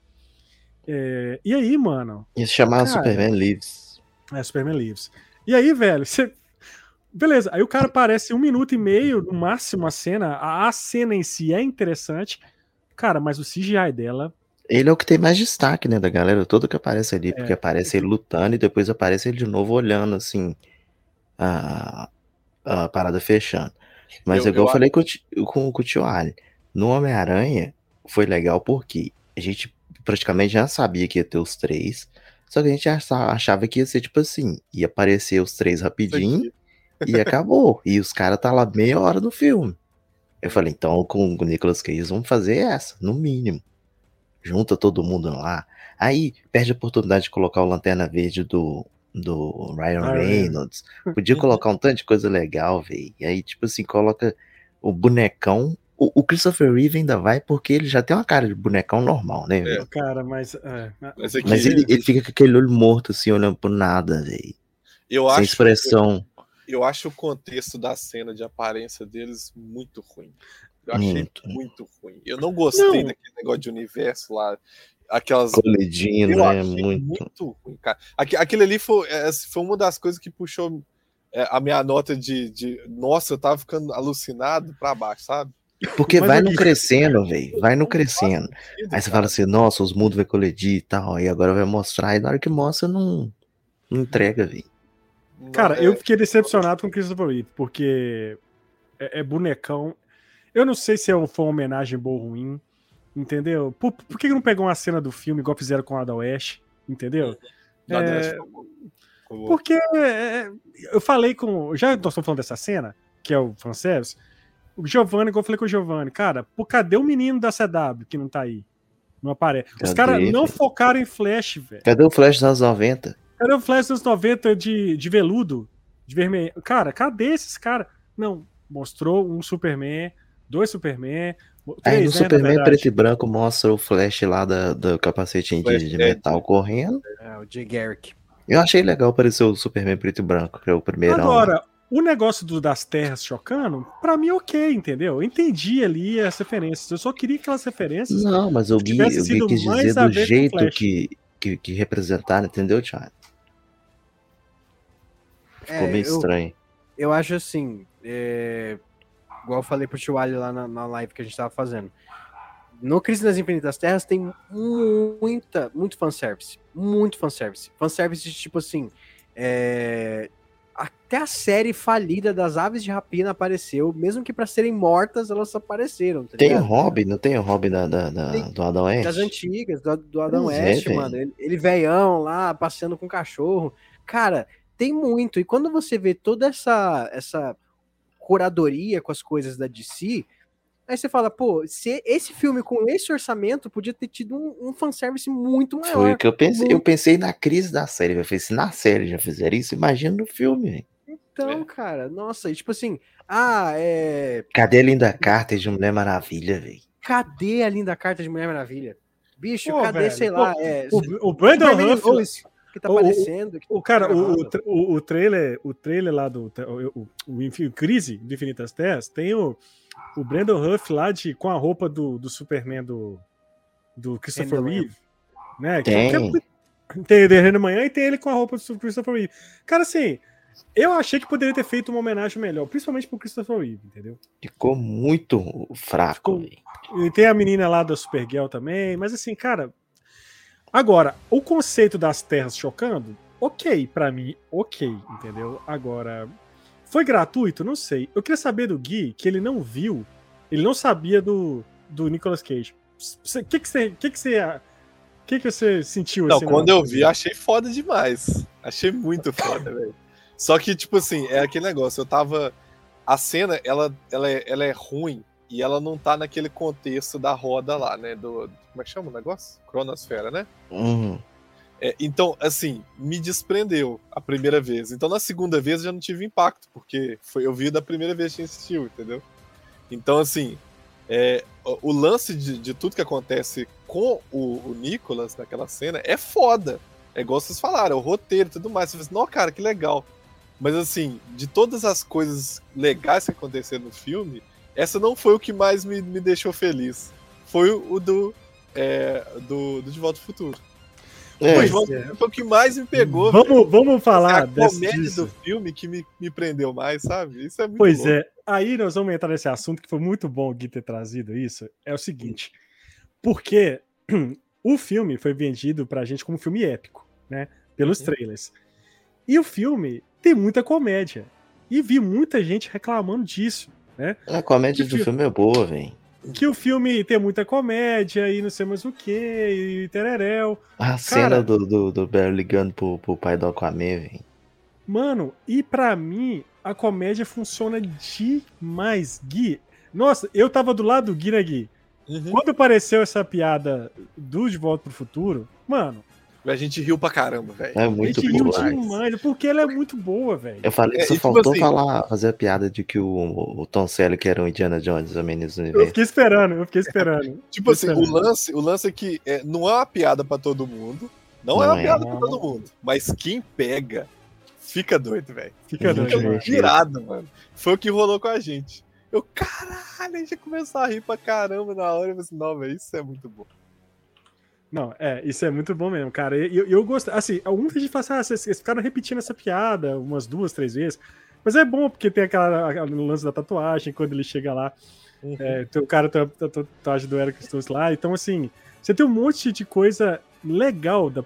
É, e aí, mano. Isso chamava Superman Lives. É, Superman Lives. E aí, velho, você. Beleza, aí o cara aparece um minuto e meio, no máximo, a cena. A, a cena em si é interessante. Cara, mas o CGI dela ele é o que tem mais destaque, né, da galera toda que aparece ali, porque é. aparece ele lutando e depois aparece ele de novo olhando, assim, a, a parada fechando. Mas eu, igual eu, falei com, com, com o tio Ali, no Homem-Aranha foi legal porque a gente praticamente já sabia que ia ter os três, só que a gente achava que ia ser tipo assim, ia aparecer os três rapidinho e acabou. E os caras tá lá meia hora no filme. Eu falei, então com o Nicolas Cage vamos fazer essa, no mínimo junta todo mundo lá. Aí perde a oportunidade de colocar o Lanterna Verde do, do Ryan Reynolds. Podia colocar um tanto de coisa legal, velho. E aí, tipo assim, coloca o bonecão. O, o, Christopher Reeve ainda vai porque ele já tem uma cara de bonecão normal, né? É, cara, mas. É, mas, aqui... mas ele, ele fica com aquele olho morto, assim, olhando por nada, velho. Eu Sem acho. expressão. Eu, eu acho o contexto da cena de aparência deles muito ruim. Eu achei muito, muito ruim. Eu não gostei não. daquele negócio de universo lá. Aquelas. Colidindo, né? Muito. muito ruim, cara. Aquele ali foi, é, foi uma das coisas que puxou é, a minha nota de, de. Nossa, eu tava ficando alucinado pra baixo, sabe? Porque Mas vai no crescendo, velho. Vai no crescendo. Aí você fala assim, nossa, os mundos vai colidir e tal. E agora vai mostrar. E na hora que mostra, não, não entrega, velho. Cara, é... eu fiquei decepcionado com o Christopher Reeve, porque é, é bonecão. Eu não sei se é foi uma homenagem boa ou ruim, entendeu? Por, por que não pegou uma cena do filme igual fizeram com a da West, entendeu? É, porque é, eu falei com. Já nós estamos falando dessa cena, que é o fanservice. O Giovanni, igual eu falei com o Giovanni, cara, por cadê o menino da CW que não tá aí? Não aparece. Cadê? Os caras não focaram em Flash, velho. Cadê o Flash dos anos 90? Cadê o Flash dos 90 de, de veludo? De vermelho? Cara, cadê esses caras? Não, mostrou um Superman dois Superman. Três, Aí no né, Superman preto e branco mostra o Flash lá da, do capacete de, de metal correndo. É, o Jay Garrick. Eu achei legal aparecer o Superman preto e branco, que é o primeiro. Agora, o negócio do, das terras chocando, pra mim, ok, entendeu? Eu entendi ali as referências. Eu só queria aquelas referências. Não, mas eu vi, eu vi quis dizer do jeito que, que, que representaram, entendeu, Thiago? Ficou é, meio eu, estranho. Eu acho assim. É, igual eu falei pro Tio Ali lá na, na live que a gente tava fazendo. No Crise das Infinitas Terras tem muita, muito fanservice. Muito fanservice. Fanservice de tipo assim. É... Até a série falida das Aves de Rapina apareceu, mesmo que para serem mortas, elas apareceram. Tá tem o Robin, não tem o Robin da, da, da do Adão West? Das antigas, do, do Adão pois é, West, é, mano. Ele, ele veião lá, passeando com o cachorro. Cara, tem muito. E quando você vê toda essa, essa curadoria com as coisas da DC, aí você fala, pô, se esse filme com esse orçamento podia ter tido um, um fanservice muito maior. Foi o que eu pensei. Muito... Eu pensei na crise da série. Eu falei, se na série já fizeram isso, imagina no filme. Então, é. cara, nossa, e tipo assim, ah, é. Cadê a linda carta de Mulher Maravilha, velho? Cadê a linda carta de Mulher Maravilha? Bicho, Pô, cadê, velho, sei lá, é... o, o Brandon Ruff, que tá aparecendo. O, o, cara, o, o, o, trailer, o trailer lá do o, o, o Crise do Infinitas Terras tem o, o Brandon Huff lá de, com a roupa do, do Superman do, do Christopher Reeve. Né? Tem. Que, que é, tem ele de manhã e tem ele com a roupa do Christopher Reeve. Cara, assim, eu achei que poderia ter feito uma homenagem melhor, principalmente pro Christopher Reeve, entendeu? Ficou muito fraco. Ficou... E tem a menina lá da Supergirl também, mas assim, cara, Agora, o conceito das terras chocando, ok, para mim, ok, entendeu? Agora, foi gratuito? Não sei. Eu queria saber do Gui, que ele não viu, ele não sabia do, do Nicolas Cage. O que, que você. Que que você que, que você sentiu Não, assim, quando eu vi, achei foda demais. Achei muito foda, velho. Só que, tipo assim, é aquele negócio, eu tava. A cena, ela, ela, é, ela é ruim e ela não tá naquele contexto da roda lá, né? Do, como é que chama o negócio? Cronosfera, né? Uhum. É, então, assim, me desprendeu a primeira vez. Então, na segunda vez, eu já não tive impacto, porque foi, eu vi da primeira vez que assistiu, entendeu? Então, assim, é, o, lance de, de, tudo que acontece com o, o Nicolas naquela cena é foda. É igual vocês falaram, é o roteiro e tudo mais. Você fala assim, não, cara, que legal. Mas assim, de todas as coisas legais que aconteceram no filme, essa não foi o que mais me, me deixou feliz. Foi o, o do, é, do, do De Volta ao Futuro. É, Futuro foi o que mais me pegou. Vamos, vamos É falar a desse, comédia disso. do filme que me, me prendeu mais, sabe? Isso é muito Pois louco. é, aí nós vamos entrar nesse assunto que foi muito bom o Gui ter trazido isso. É o seguinte, porque o filme foi vendido pra gente como um filme épico, né? Pelos Uhum. trailers. E o filme tem muita comédia. E vi muita gente reclamando disso, né? A comédia do filme? filme é boa, velho. Que o filme tem muita comédia e não sei mais o que, e tereréu. A cena do, do, do Barry ligando pro, pro pai do Aquaman, velho. Mano, e pra mim, a comédia funciona demais. Gui, nossa, eu tava do lado do Gui, né, Gui? Uhum. Quando apareceu essa piada do De Volta pro Futuro, mano, A gente riu pra caramba, velho. É a muito gente riu demais, porque ela é muito boa, velho. Eu falei que É, só tipo faltou assim- falar, fazer a piada de que o, o Tom Selleck era o Indiana Jones, o Menino do Eu Universo. fiquei esperando, eu fiquei esperando. Tipo assim, é o lance, o lance é que é, não é uma piada pra todo mundo. Não, é Não uma é. piada pra todo mundo. Mas quem pega, fica doido, velho. Fica doido. Fica virado, mano. Foi o que rolou com a gente. Eu, caralho, a gente começou a rir pra caramba na hora. Eu falei assim, não, velho, isso é muito bom. Não, é, isso é muito bom mesmo, cara. Eu, eu, eu gosto, assim, muita gente fala assim, ah, vocês, ficaram repetindo essa piada umas duas, três vezes. Mas é bom, porque tem aquela, no lance da tatuagem, quando ele chega lá, Uhum. é, tem o cara tem a a tatuagem do Eric Stoltz lá. Então, assim, você tem um monte de coisa legal da,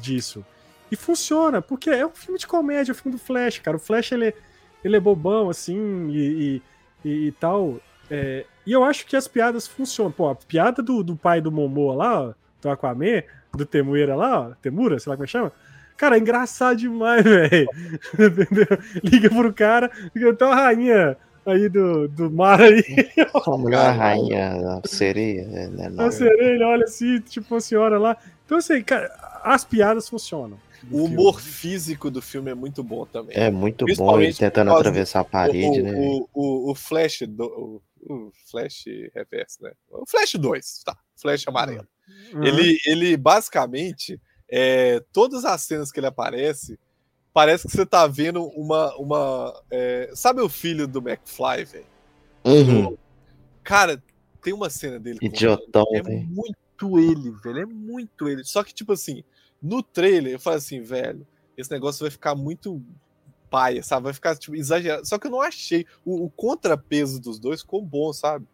disso. E funciona, porque é um filme de comédia, é um filme do Flash, cara. O Flash, ele, é- ele é bobão, assim, e, e, e- e tal. É, e eu acho que as piadas funcionam. Pô, a piada do, do pai do Momoa lá, ó, do Aquaman, do Temuera lá, ó, Temura, sei lá como é que chama. Cara, é engraçado demais, velho. Entendeu? Liga pro cara, fica até uma rainha aí do, do mar aí. A mulher a rainha, a sereia, né? A Não, sereia, ele olha assim, tipo uma senhora lá. Então, assim, cara, as piadas funcionam. O filme. humor físico do filme é muito bom também. É muito bom ele tentando atravessar a parede, o, né? o, o, o Flash do. O, o Flash Reverso, né? O Flash 2, tá. Flash amarelo. Uhum. Ele, ele basicamente, é, todas as cenas que ele aparece, parece que você tá vendo uma. uma é, sabe o filho do McFly, velho? Uhum. Cara, tem uma cena dele. Idiotão, ele, É velho. muito ele, velho. É muito ele. Só que, tipo assim, no trailer, eu falo assim, velho, esse negócio vai ficar muito paia, sabe? Vai ficar, tipo, exagerado. Só que eu não achei. O, o contrapeso dos dois ficou bom, sabe?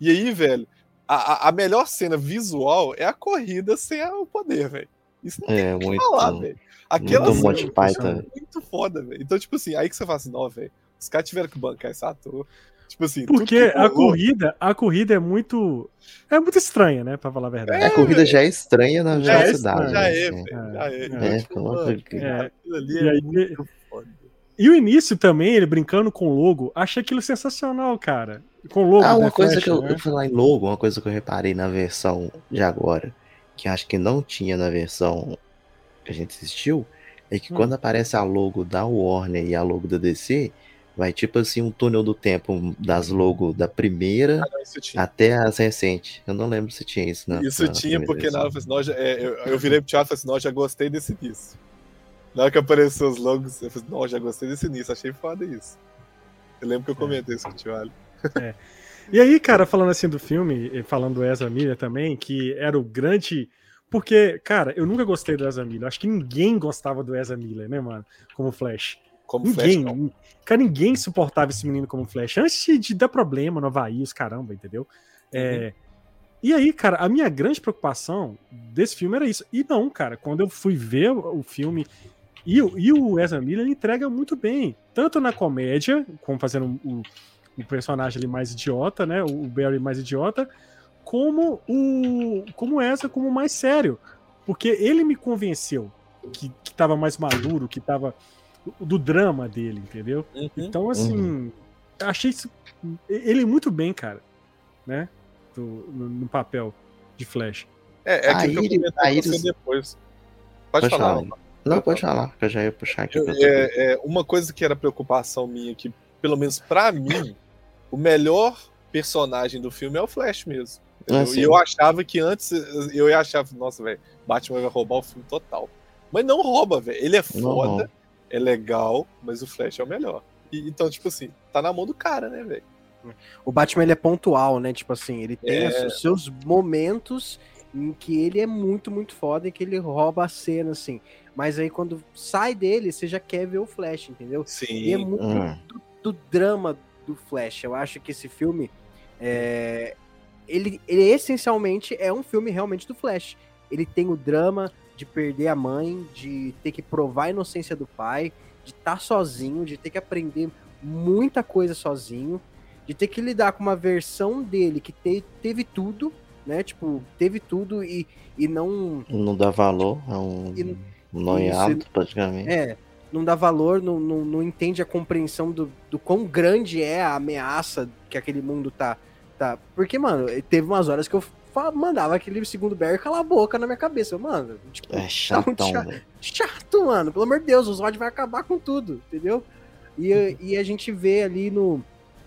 E aí, velho, a, a- melhor cena visual é a corrida sem o poder, velho. Isso não É tem o que muito. falar, velho. Aquela Muito cena Python. é muito foda, velho. Então, tipo assim, aí que você fala assim, não, velho, os caras tiveram que bancar esse ator. Tipo assim, Porque que a rolou- corrida, a corrida é muito. É muito estranha, né? Pra falar a verdade. a corrida já é estranha na Já é velocidade. Já né? é, assim. velho. Já é. É, Então, é, tipo, Deus. É. aquilo ali E é aí- muito foda. E o início também, ele brincando com o logo, achei aquilo sensacional, cara. Com o logo. Ah, uma coisa Flash, que eu, né? eu falar em logo, uma coisa que eu reparei na versão de agora, que acho que não tinha na versão que a gente assistiu, é que Hum. quando aparece a logo da Warner e a logo da DC, vai tipo assim um túnel do tempo das logos da primeira tinha. até as recentes. Eu não lembro se tinha isso, não. Isso tinha, porque na assim, "Não, já- é, eu, eu virei pro Thiago e falei assim, não, já gostei desse início. Na hora que apareceu os logos, eu falei, não, já gostei desse início, achei foda isso. Eu lembro que eu comentei isso com o Thiago. E aí, cara, falando assim do filme, falando do Ezra Miller também, que era o grande. Porque, cara, eu nunca gostei do Ezra Miller. Acho que ninguém gostava do Ezra Miller, né, mano? Como Flash. Como Flash, Ninguém. não. cara, ninguém suportava esse menino como Flash. Antes de, dar problema no Havaí, os caramba, entendeu? É, E aí, cara, a minha grande preocupação desse filme era isso. E não, cara, quando eu fui ver o filme. E, o- e o Ezra Miller ele entrega muito bem. Tanto na comédia, como fazendo o, o personagem ali mais idiota, né? O o Barry mais idiota, como o. Como essa, como mais sério. Porque ele me convenceu que, que tava mais maduro, que tava. Do drama dele, entendeu? Uhum. Então, assim, eu achei isso, ele muito bem, cara, né? Do- no, no papel de Flash. É, é A aquilo que eu comentei Iris- depois. Pode, falar. Rafa. Não, pode falar, que eu já ia puxar aqui. Eu- é, é, uma coisa que era preocupação minha, que pelo menos pra mim, o melhor personagem do filme é o Flash mesmo. Ah, e eu achava que antes, eu ia achar, nossa, velho, Batman vai roubar o filme total. Mas não rouba, velho. Ele é Não foda, rouba. é legal, mas o Flash é o melhor. E- então, tipo assim, tá na mão do cara, né, velho? O Batman ele é pontual, né? Tipo assim, ele tem É. os seus momentos em que ele é muito, muito foda e que ele rouba a cena, assim. Mas aí quando sai dele, você já quer ver o Flash, entendeu? Sim. E é muito Hum. do, do drama do Flash. Eu acho que esse filme é, ele, ele essencialmente é um filme realmente do Flash. Ele tem o drama de perder a mãe, de ter que provar a inocência do pai, de estar sozinho, de ter que aprender muita coisa sozinho, de ter que lidar com uma versão dele que te- teve tudo, né? Tipo, teve tudo e, e não Não dá valor, é um E- noiado, praticamente. é, não dá valor, não, não, não entende a compreensão do, do quão grande é a ameaça que aquele mundo tá. tá. Porque, mano, teve umas horas que eu mandava aquele segundo Barry calar a boca na minha cabeça. Mano, tipo, É chatão, chato. velho. chato, mano. Pelo amor de Deus, o Zod vai acabar com tudo, entendeu? E, e a gente vê ali no,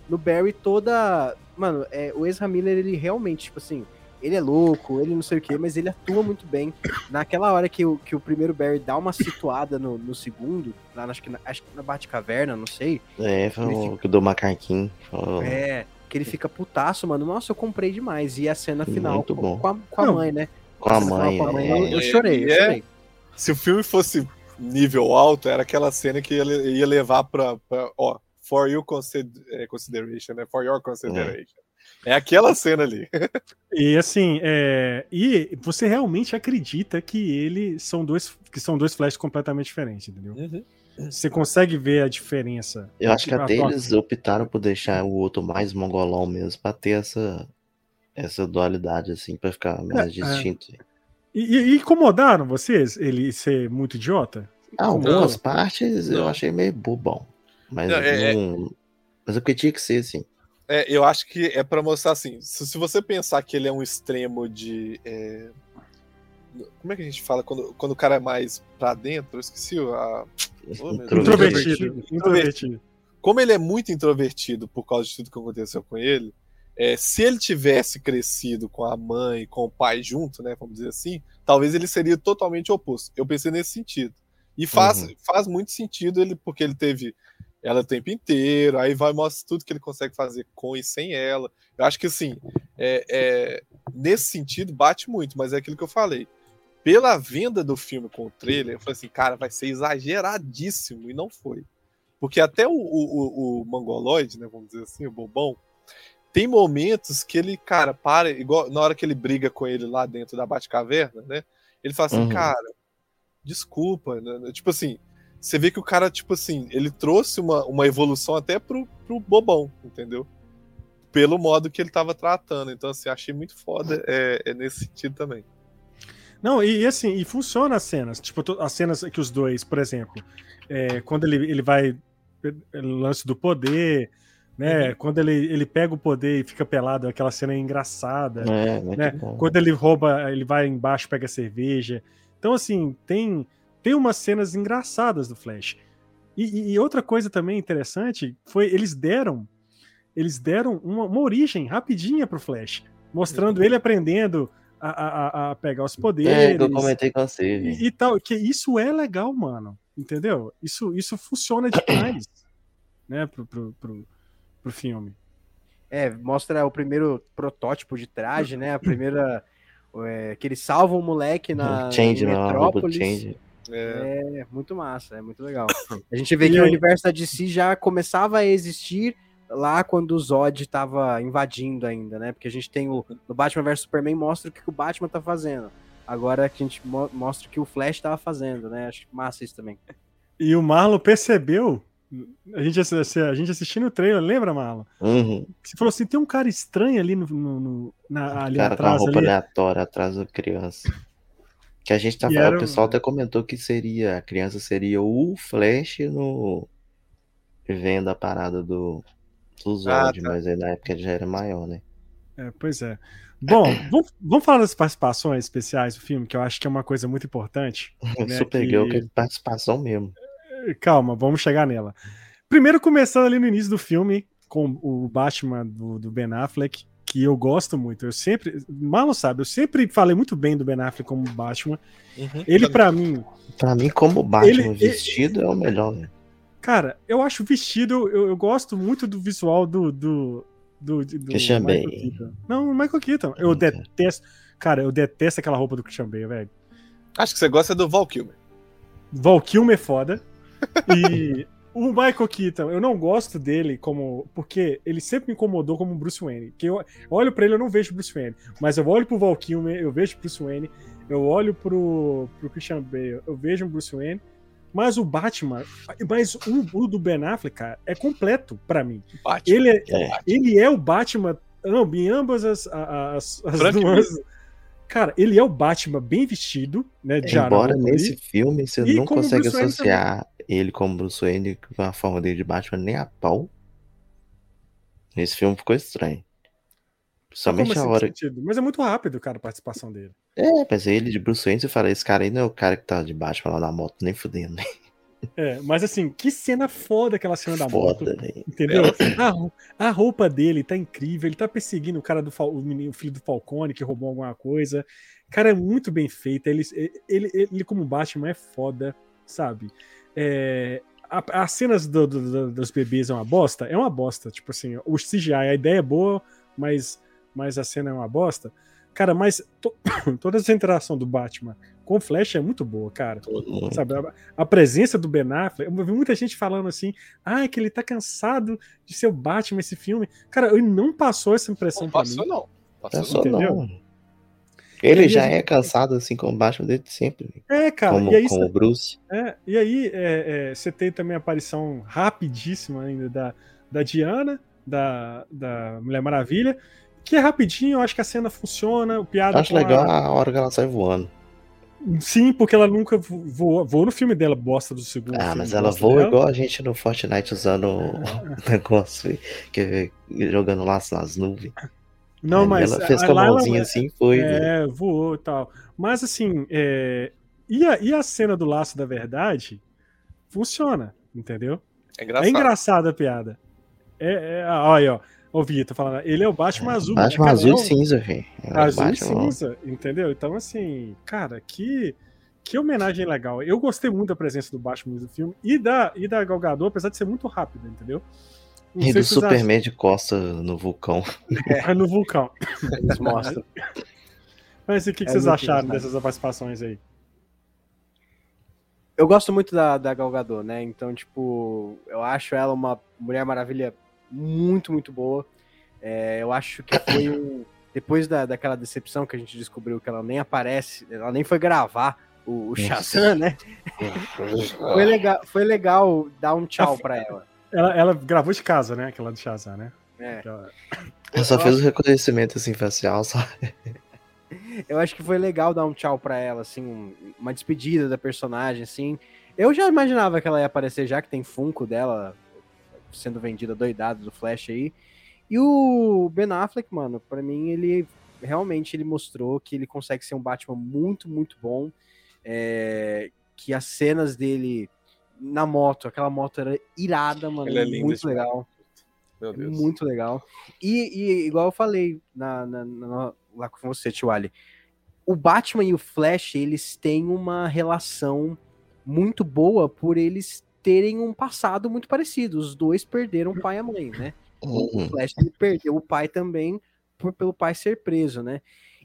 no Barry toda. Mano, é, o Ezra Miller, ele realmente, tipo assim, ele é louco, ele não sei o quê, mas ele atua muito bem. Naquela hora que o, que o primeiro Barry dá uma situada no, no segundo, lá na- acho que na, acho que na Batcaverna, não sei. É, foi Ele o que do macaquinho. Foi- É, que ele fica putaço, mano. Nossa, eu comprei demais. E a cena final Muito com, bom. com a, com a mãe, né? Com a mãe. com a mãe, é. eu, eu chorei, eu É. chorei. Se o filme fosse nível alto, era aquela cena que ia, le- ia levar pra, pra- ó, for you consider- é, consideration, né? For your consideration. É, aquela cena ali. E assim, é, e você realmente acredita que ele são dois, que são dois flashes completamente diferentes, entendeu? Você consegue ver a diferença. Eu acho que até eles optaram por deixar o outro mais mongolão mesmo, pra ter essa, essa dualidade, assim, pra ficar mais É, distinto. E, e- e incomodaram vocês ele ser muito idiota? Algumas Não. partes eu achei meio bobão. Mas Não, é- não. Mas é porque tinha que ser, assim. É, eu acho que é pra mostrar assim. Se, se você pensar que ele é um extremo de. é, Como é que a gente fala quando, quando o cara é mais pra dentro? Eu esqueci a. Oh. Introvertido. Introvertido. Como ele é muito introvertido por causa de tudo que aconteceu com ele, é, se ele tivesse crescido com a mãe, com o pai junto, né? Vamos dizer assim, talvez ele seria totalmente oposto. Eu pensei nesse sentido. E faz, Uhum. faz muito sentido ele, porque ele teve ela o tempo inteiro, aí vai mostrar tudo que ele consegue fazer com e sem ela. Eu acho que assim, é, é, nesse sentido, bate muito, mas é aquilo que eu falei. Pela venda do filme com o trailer, eu falei assim, cara, vai ser exageradíssimo, e não foi. Porque até o, o, o, o né, vamos dizer assim, o bobão, tem momentos que ele, cara, para, igual na hora que ele briga com ele lá dentro da Batcaverna, né? Ele fala assim, Uhum. cara, desculpa, né? Tipo assim, você vê que o cara, tipo assim, ele trouxe uma, uma evolução até pro, pro bobão, entendeu? Pelo modo que ele tava tratando. Então, assim, achei muito foda é, é nesse sentido também. Não, e, e assim, e funciona as cenas. Tipo, as cenas que os dois, por exemplo, é, quando ele, ele vai. Lance do poder, né? Quando ele, ele pega o poder e fica pelado, aquela cena é engraçada. É, né? bom. Quando ele rouba, ele vai embaixo, pega cerveja. Então, assim, tem, tem umas cenas engraçadas do Flash. E, e- e outra coisa também interessante foi eles deram eles deram uma, uma origem rapidinha pro Flash, mostrando ele aprendendo a, a- a- pegar os É, poderes que eu comentei com você, e, e tal. Que isso é legal, mano. Entendeu? Isso, isso funciona demais, né, pro, pro, pro, pro filme. É, mostra o primeiro protótipo de traje, né? A primeira. é, que eles salvam o moleque na Change, Metrópolis. Change. É, É, muito massa, é muito legal. A gente vê E que o aí? universo da DC já começava a existir lá quando o Zod tava invadindo ainda, né? Porque a gente tem o no Batman vs Superman mostra o que o Batman tá fazendo. Agora que a gente mo- mostra o que o Flash tava fazendo, né? Acho massa isso também. E o Marlon percebeu. A gente, a gente assistindo o trailer, lembra, Marlon? Uhum. Você falou assim: tem um cara estranho ali, no, no- no- na, ali cara com a atrás. roupa Ali. aleatória atrás da criança. Que a gente tá falando, era o pessoal até comentou que seria, a criança seria o Flash no. Vendo a parada do, do Zod, Ah, tá. mas aí na época ele já era maior, né? É, pois é. Bom, vamos, vamos falar das participações especiais do filme, que eu acho que é uma coisa muito importante. né, Supergirl que- que... é participação mesmo. Calma, vamos chegar nela. Primeiro, começando ali no início do filme, com o Batman do, do Ben Affleck, que eu gosto muito. Eu sempre, Marlon sabe, eu sempre falei muito bem do Ben Affleck como Batman. Uhum. Ele, pra mim, Pra mim, como Batman Ele- vestido é o melhor, né? cara, eu acho o vestido, eu, eu gosto muito do visual do. do, do, do Christian Michael Bale. Keaton. Não, o Michael Keaton. Eu detesto. Cara, eu detesto aquela roupa do Christian Bale, velho. Acho que você gosta do Val Kilmer. Val Kilmer é foda. E o Michael Keaton, eu não gosto dele como. Porque ele sempre me incomodou como Bruce Wayne. Que eu, olho pra ele, eu não vejo Bruce Wayne. Mas eu olho pro Val Kilmer, eu vejo Bruce Wayne. Eu olho pro, pro Christian Bale, eu vejo um Bruce Wayne. Mas o Batman, mas o, o do Ben Affleck, cara, é completo pra mim. Batman. Ele é, É. ele é o Batman am- em ambas as, as, as nuances. Cara, ele é o Batman bem vestido, né? de Embora nesse filme você E não consegue associar ele como Bruce Wayne com a forma dele de Batman nem a pau. Esse filme ficou estranho. Principalmente a assim, hora. sentido? Mas é muito rápido, cara, a participação dele. É, mas ele de Bruce Wayne, você fala, esse cara aí não é o cara que tá de Batman lá na moto, nem fudendo. né? É, mas assim, que cena foda aquela cena da moto. Foda, velho. Entendeu? A, rou- a roupa dele tá incrível, ele tá perseguindo o cara do o, menino, o filho do Falcone que roubou alguma coisa. Cara, é muito bem feito. Ele, ele, ele, ele como Batman é foda, sabe? É, a- as cenas do- do- do- dos bebês é uma bosta? É uma bosta. Tipo assim, o CGI, a ideia é boa, mas, mas a cena é uma bosta. Cara, mas to- toda essa interação do Batman com o Flash é muito boa, cara. Sabe, a, a presença do Ben Affleck, eu vi muita gente falando assim, ah, que ele tá cansado de ser o Batman esse filme. Cara, ele não passou essa impressão Não pra passou, mim. não. Passou, Não é só entendeu? não. Ele já a gente- é cansado assim com o Batman desde sempre. É, cara, como, e aí, como o Bruce. é, e aí é, é, você tem também a aparição rapidíssima ainda da, da Diana, da, da Mulher Maravilha, que é rapidinho, eu acho que a cena funciona, o piada Acho com a- legal a hora que ela sai voando. Sim, porque ela nunca vo- voou, voou no filme dela, bosta do segundo Ah, filme, mas ela voa dela. igual a gente no Fortnite usando o negócio, que, jogando laço nas nuvens. Não, Aí mas ela fez a- com a lá ela- mãozinha assim e foi. É, voou e tal. Mas assim, é, e, a, e a cena do laço da verdade funciona, entendeu? É engraçado. É engraçada a piada. É, é, ah, olha aí, ó. Ô, Vitor falando, ele é o Batman azul. Batman cara, azul é cinza, velho. É o Azul e Batman- cinza, entendeu? Então, assim, cara, que, que homenagem legal. Eu gostei muito da presença do Batman no filme e da, e da Gal Gadot, apesar de ser muito rápida, entendeu? Não E do vocês Superman de costa no vulcão. É, no vulcão. Eles mostram. Mas e o que, que É vocês muito acharam dessas participações aí? Eu gosto muito da, da Gal Gadot, né? Então, tipo, eu acho ela uma Mulher Maravilha muito, muito boa. É, eu acho que foi um... Depois da, daquela decepção que a gente descobriu que ela nem aparece, ela nem foi gravar o, o Shazam, né? Foi legal, foi legal dar um tchau pra ela. Ela, ela gravou de casa, né? Aquela do Shazam, né? É. Ela- Ela só fez o reconhecimento assim facial, só. Eu acho que foi legal dar um tchau pra ela, assim, um- uma despedida da personagem, assim. Eu já imaginava que ela ia aparecer já, que tem Funko dela sendo vendida doidado do Flash aí. E o Ben Affleck, mano, pra mim ele realmente ele mostrou que ele consegue ser um Batman muito, muito bom. É, que as cenas dele na moto, aquela moto era irada, mano, Ele é lindo muito demais. legal. Meu Deus. Muito legal. E, e igual eu falei na, na- na- lá com você, Tio Ali, o Batman e o Flash, eles têm uma relação muito boa por eles terem um passado muito parecido. Os dois perderam o pai e a mãe, né? O Uhum. Flash ele perdeu o pai também por, pelo pai ser preso, né?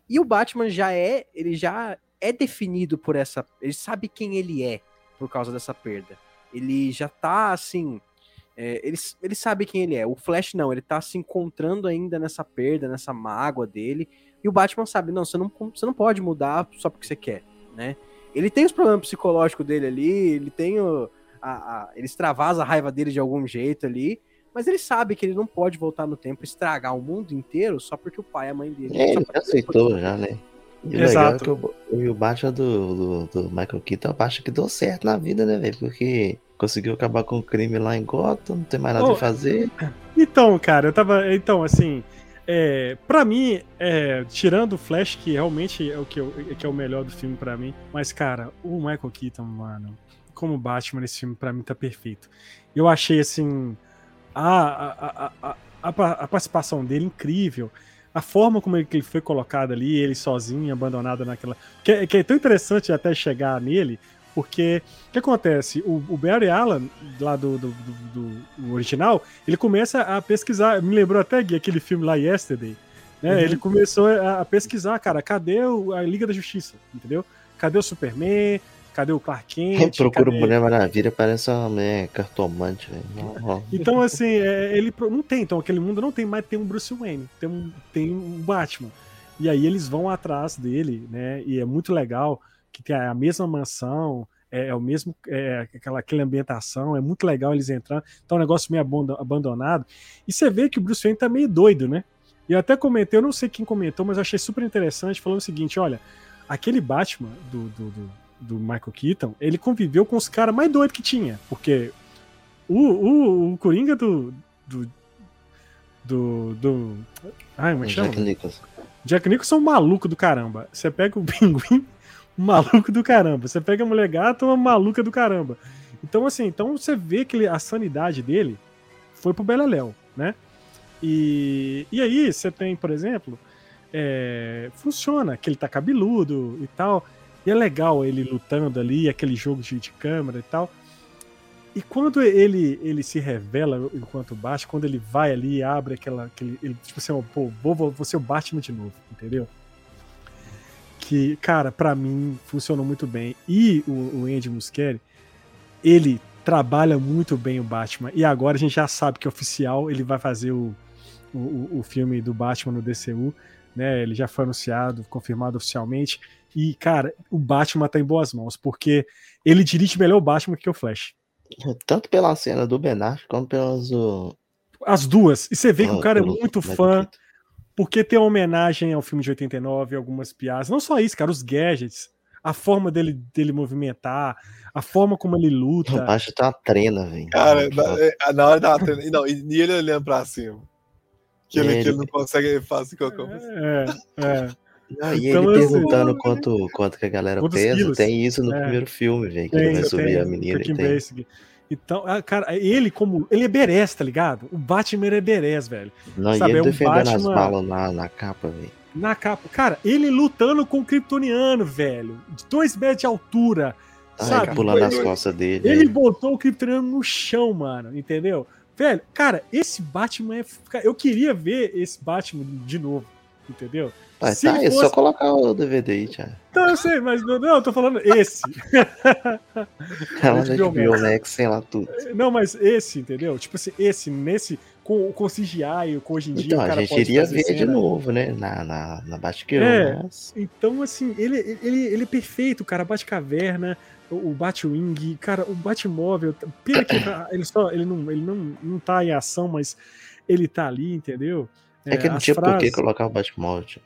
E o Batman já é, ele já é definido por essa, ele sabe quem ele é por causa dessa perda. Ele já tá assim, é, ele, ele sabe quem ele é. O Flash não, ele tá se encontrando ainda nessa perda, nessa mágoa dele. E o Batman sabe, não, você não, você não pode mudar só porque você quer, né? Ele tem os problemas psicológicos dele ali, ele tem o, a, a- ele extravasa a raiva dele de algum jeito ali, mas ele sabe que ele não pode voltar no tempo e estragar o mundo inteiro só porque o pai e a mãe dele. É, ele já aceitou já, né? E o legal é Exato. que o, o Batman do, do, do Michael Keaton é o Batman que deu certo na vida, né, velho? Porque conseguiu acabar com o crime lá em Gotham, não tem mais nada Oh, a fazer. Então, cara, eu tava. Então, assim. É, para mim, é, tirando o Flash, que realmente é o que, eu, que é o melhor do filme pra mim, mas, cara, o Michael Keaton, mano, como Batman nesse filme, pra mim tá perfeito. Eu achei, assim, a, a, a, a, a participação dele incrível. A forma como ele, foi colocado ali, ele sozinho, abandonado naquela. Que, é- que é tão interessante até chegar nele, porque o que acontece? O, o Barry Allen, lá do, do, do- do original, ele começa a pesquisar. Me lembrou até Gui, aquele filme lá, Yesterday. Né? Uhum. Ele começou a, a pesquisar, cara, cadê o- a Liga da Justiça? Entendeu? Cadê o Superman? Cadê o Clark Kent? Procura Cadê- Mulher Maravilha, parece uma cartomante, então, assim, é, ele não tem, então, aquele mundo não tem mais, tem um Bruce Wayne, tem um, tem um Batman. E aí eles vão atrás dele, né? E é muito legal que tem a mesma mansão, é, é o mesmo, é, aquela, aquela ambientação, é muito legal eles entrando. Então, é um negócio meio abandonado. E você vê que o Bruce Wayne tá meio doido, né? E eu até comentei, eu não sei quem comentou, mas eu achei super interessante, falando o seguinte: olha, aquele Batman do, do, do, do Michael Keaton, ele conviveu com os caras mais doidos que tinha, porque o, o, o Coringa do. do. do. do ai, como é que chama? Jack Nicholson. Jack Nicholson é um maluco do caramba. Você pega o pinguim, um maluco do caramba. Você pega a mulher gata, uma maluca do caramba. Então, assim, então você vê que ele- a sanidade dele foi pro Beleléu, né? E, e aí você tem, por exemplo, é, funciona, que ele tá cabeludo e tal. E é legal ele lutando ali, aquele jogo de, de câmera e tal. E quando ele, ele se revela enquanto Batman, quando ele vai ali e abre aquela. Aquele, ele, tipo assim, pô, vou, vou, vou ser o Batman de novo, entendeu? Que, cara, pra mim funcionou muito bem. E o, o Andy Muschietti, ele trabalha muito bem o Batman. E agora a gente já sabe que oficial, ele vai fazer o, o- o filme do Batman no DCU, né? Ele já foi anunciado, confirmado oficialmente. E, cara, o Batman tá em boas mãos, porque ele dirige melhor o Batman que o Flash. Tanto pela cena do Ben Affleck, quanto pelas do... As duas. E você vê que o Ah, cara é muito fã, porque tem uma homenagem ao filme de 89, algumas piadas. Não só isso, cara, os gadgets, a forma dele, dele movimentar, a forma como ele O luta. Baixo tá uma trena, velho. Cara, na, é, na hora da trena. e Não, e, e ele olhando pra cima. Que ele, que Ele- ele não consegue fazer qualquer coisa. É, é. Não, e Então, ele assim, perguntando quanto, quanto que a galera pesa, quilos? tem isso no É. primeiro filme, velho. Que Tem, ele vai subir tem, a menina tem. Basic. Então, ah, cara, ele como. Ele é berés, tá ligado? O Batman é berés, velho. Não, Sabe, e é ele um defendendo as Batman- balas na, na capa, velho. Na capa. Cara, ele lutando com o Kryptoniano, velho. De dois metros de altura. Ai, sabe? pulando as Foi- costas dele. Ele botou o Kryptoniano no chão, mano, entendeu? Velho, cara, esse Batman é. Eu queria ver esse Batman de novo, entendeu? Mas se tá, é fosse- só colocar o DVD aí, Thiago. Não, eu sei, mas não, não, eu tô falando esse. Ela HBO na HBO Max. Max, sei lá tudo. Não, mas esse, entendeu? Tipo assim, esse, nesse, com, com CGI, com hoje em dia Então, o a gente iria ver de cena. novo, né? Na, na, na Batgirl, É. mas... Então, assim, ele, ele, ele é perfeito, cara. Bate-caverna, o, Batwing, cara, o Batmóvel. Pena que ele só. Ele não, ele não, não tá em ação, mas ele tá ali, entendeu? É que não tinha por que frases- colocar o Batmóvel. tio.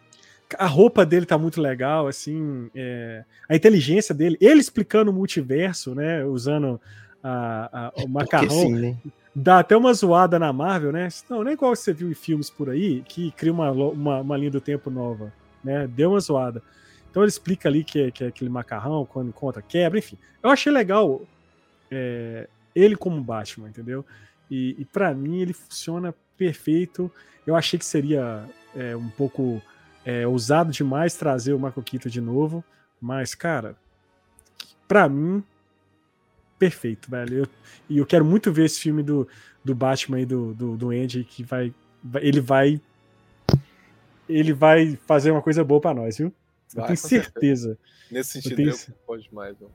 A roupa dele tá muito legal, assim. é, a inteligência dele. Ele explicando o multiverso, né? Usando a, a- o Porque macarrão. sim, né? Dá até uma zoada na Marvel, né? Não, não é igual você viu em filmes por aí, que cria uma, uma, uma linha do tempo nova, né? Deu uma zoada. Então ele explica ali que é, que é aquele macarrão, quando encontra, quebra, enfim. Eu achei legal é, ele como Batman, entendeu? E, e para mim ele funciona perfeito. Eu achei que seria é, um pouco é, ousado demais trazer o Michael Keaton de novo, mas, cara, pra mim, perfeito, velho. Eu- e eu quero muito ver esse filme do, do Batman e do, do, do Andy, que vai, Ele vai. Ele vai fazer uma coisa boa pra nós, viu? Eu tenho certeza. certeza. Nesse sentido, tenho eu pode mais. Não.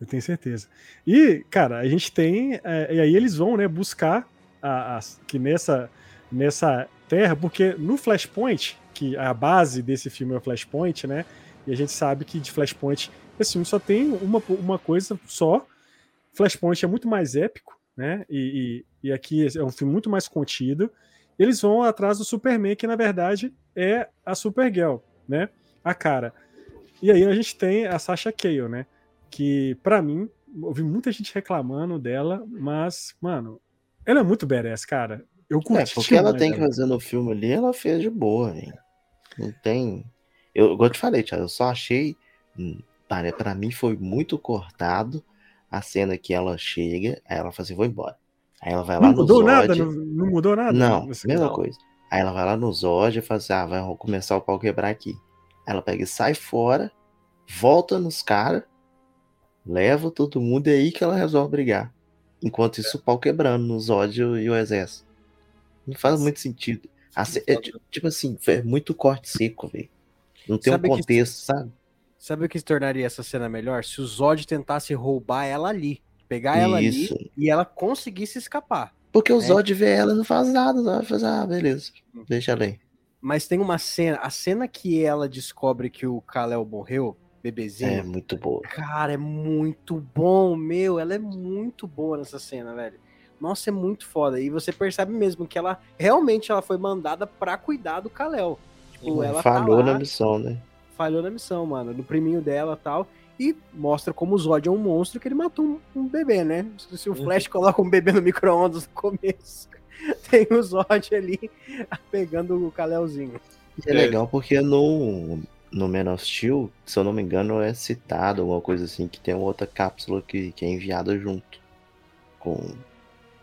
Eu tenho certeza. E, cara, a gente tem. é, e aí eles vão, né, buscar a, a- que nessa, nessa terra, porque no Flashpoint, que a base desse filme é o Flashpoint, né? E a gente sabe que de Flashpoint, esse filme só tem uma, uma coisa só. Flashpoint é muito mais épico, né? E, e, e aqui é um filme muito mais contido. Eles vão atrás do Superman, que na verdade é a Supergirl, né? A cara. E aí a gente tem a Sasha Cale, né? Que pra mim, ouvi muita gente reclamando dela, mas, mano, ela é muito badass, cara. Eu curti. É, porque ela tem que fazer no filme ali, ela fez de boa, velho. Não tem. Eu, igual eu te falei, Thiago, eu só achei. hum, Para, mim foi muito cortado a cena que ela chega, aí ela fala assim, vou embora. Aí ela vai lá Não no mudou Zod. nada? Não, não mudou nada? Não, mesma coisa. Aí ela vai lá no Zod e fala assim: ah, vai começar o pau quebrar aqui. Aí ela pega e sai fora, volta nos caras, leva todo mundo e é aí que ela resolve brigar. Enquanto isso, o pau quebrando no Zod e o exército. Não faz muito sentido. Assim, é, tipo assim, é muito corte seco, velho. Não tem sabe um contexto, que, sabe? Sabe o que se tornaria essa cena melhor? Se o Zod tentasse roubar ela ali. Pegar ela Isso. ali e ela conseguisse escapar. Porque o né? Zod vê ela e não faz nada. Vai fazer, ah, beleza. Deixa ela aí. Mas tem uma cena, a cena que ela descobre que o Kal-El morreu, bebezinho. É muito boa. Cara, é muito bom, meu. Ela é muito boa nessa cena, velho. Nossa, é muito foda. E você percebe mesmo que ela realmente ela foi mandada para cuidar do Kal-El. Tipo, ela falhou tá lá, na missão, né? Falhou na missão, mano. No priminho dela tal. E mostra como o Zod é um monstro que ele matou um, um bebê, né? Se o uhum. Flash coloca um bebê no micro-ondas no começo, tem o Zod ali pegando o Kalelzinho. É legal porque no, no Man of Steel, se eu não me engano, é citado alguma coisa assim, que tem uma outra cápsula que, que é enviada junto. Com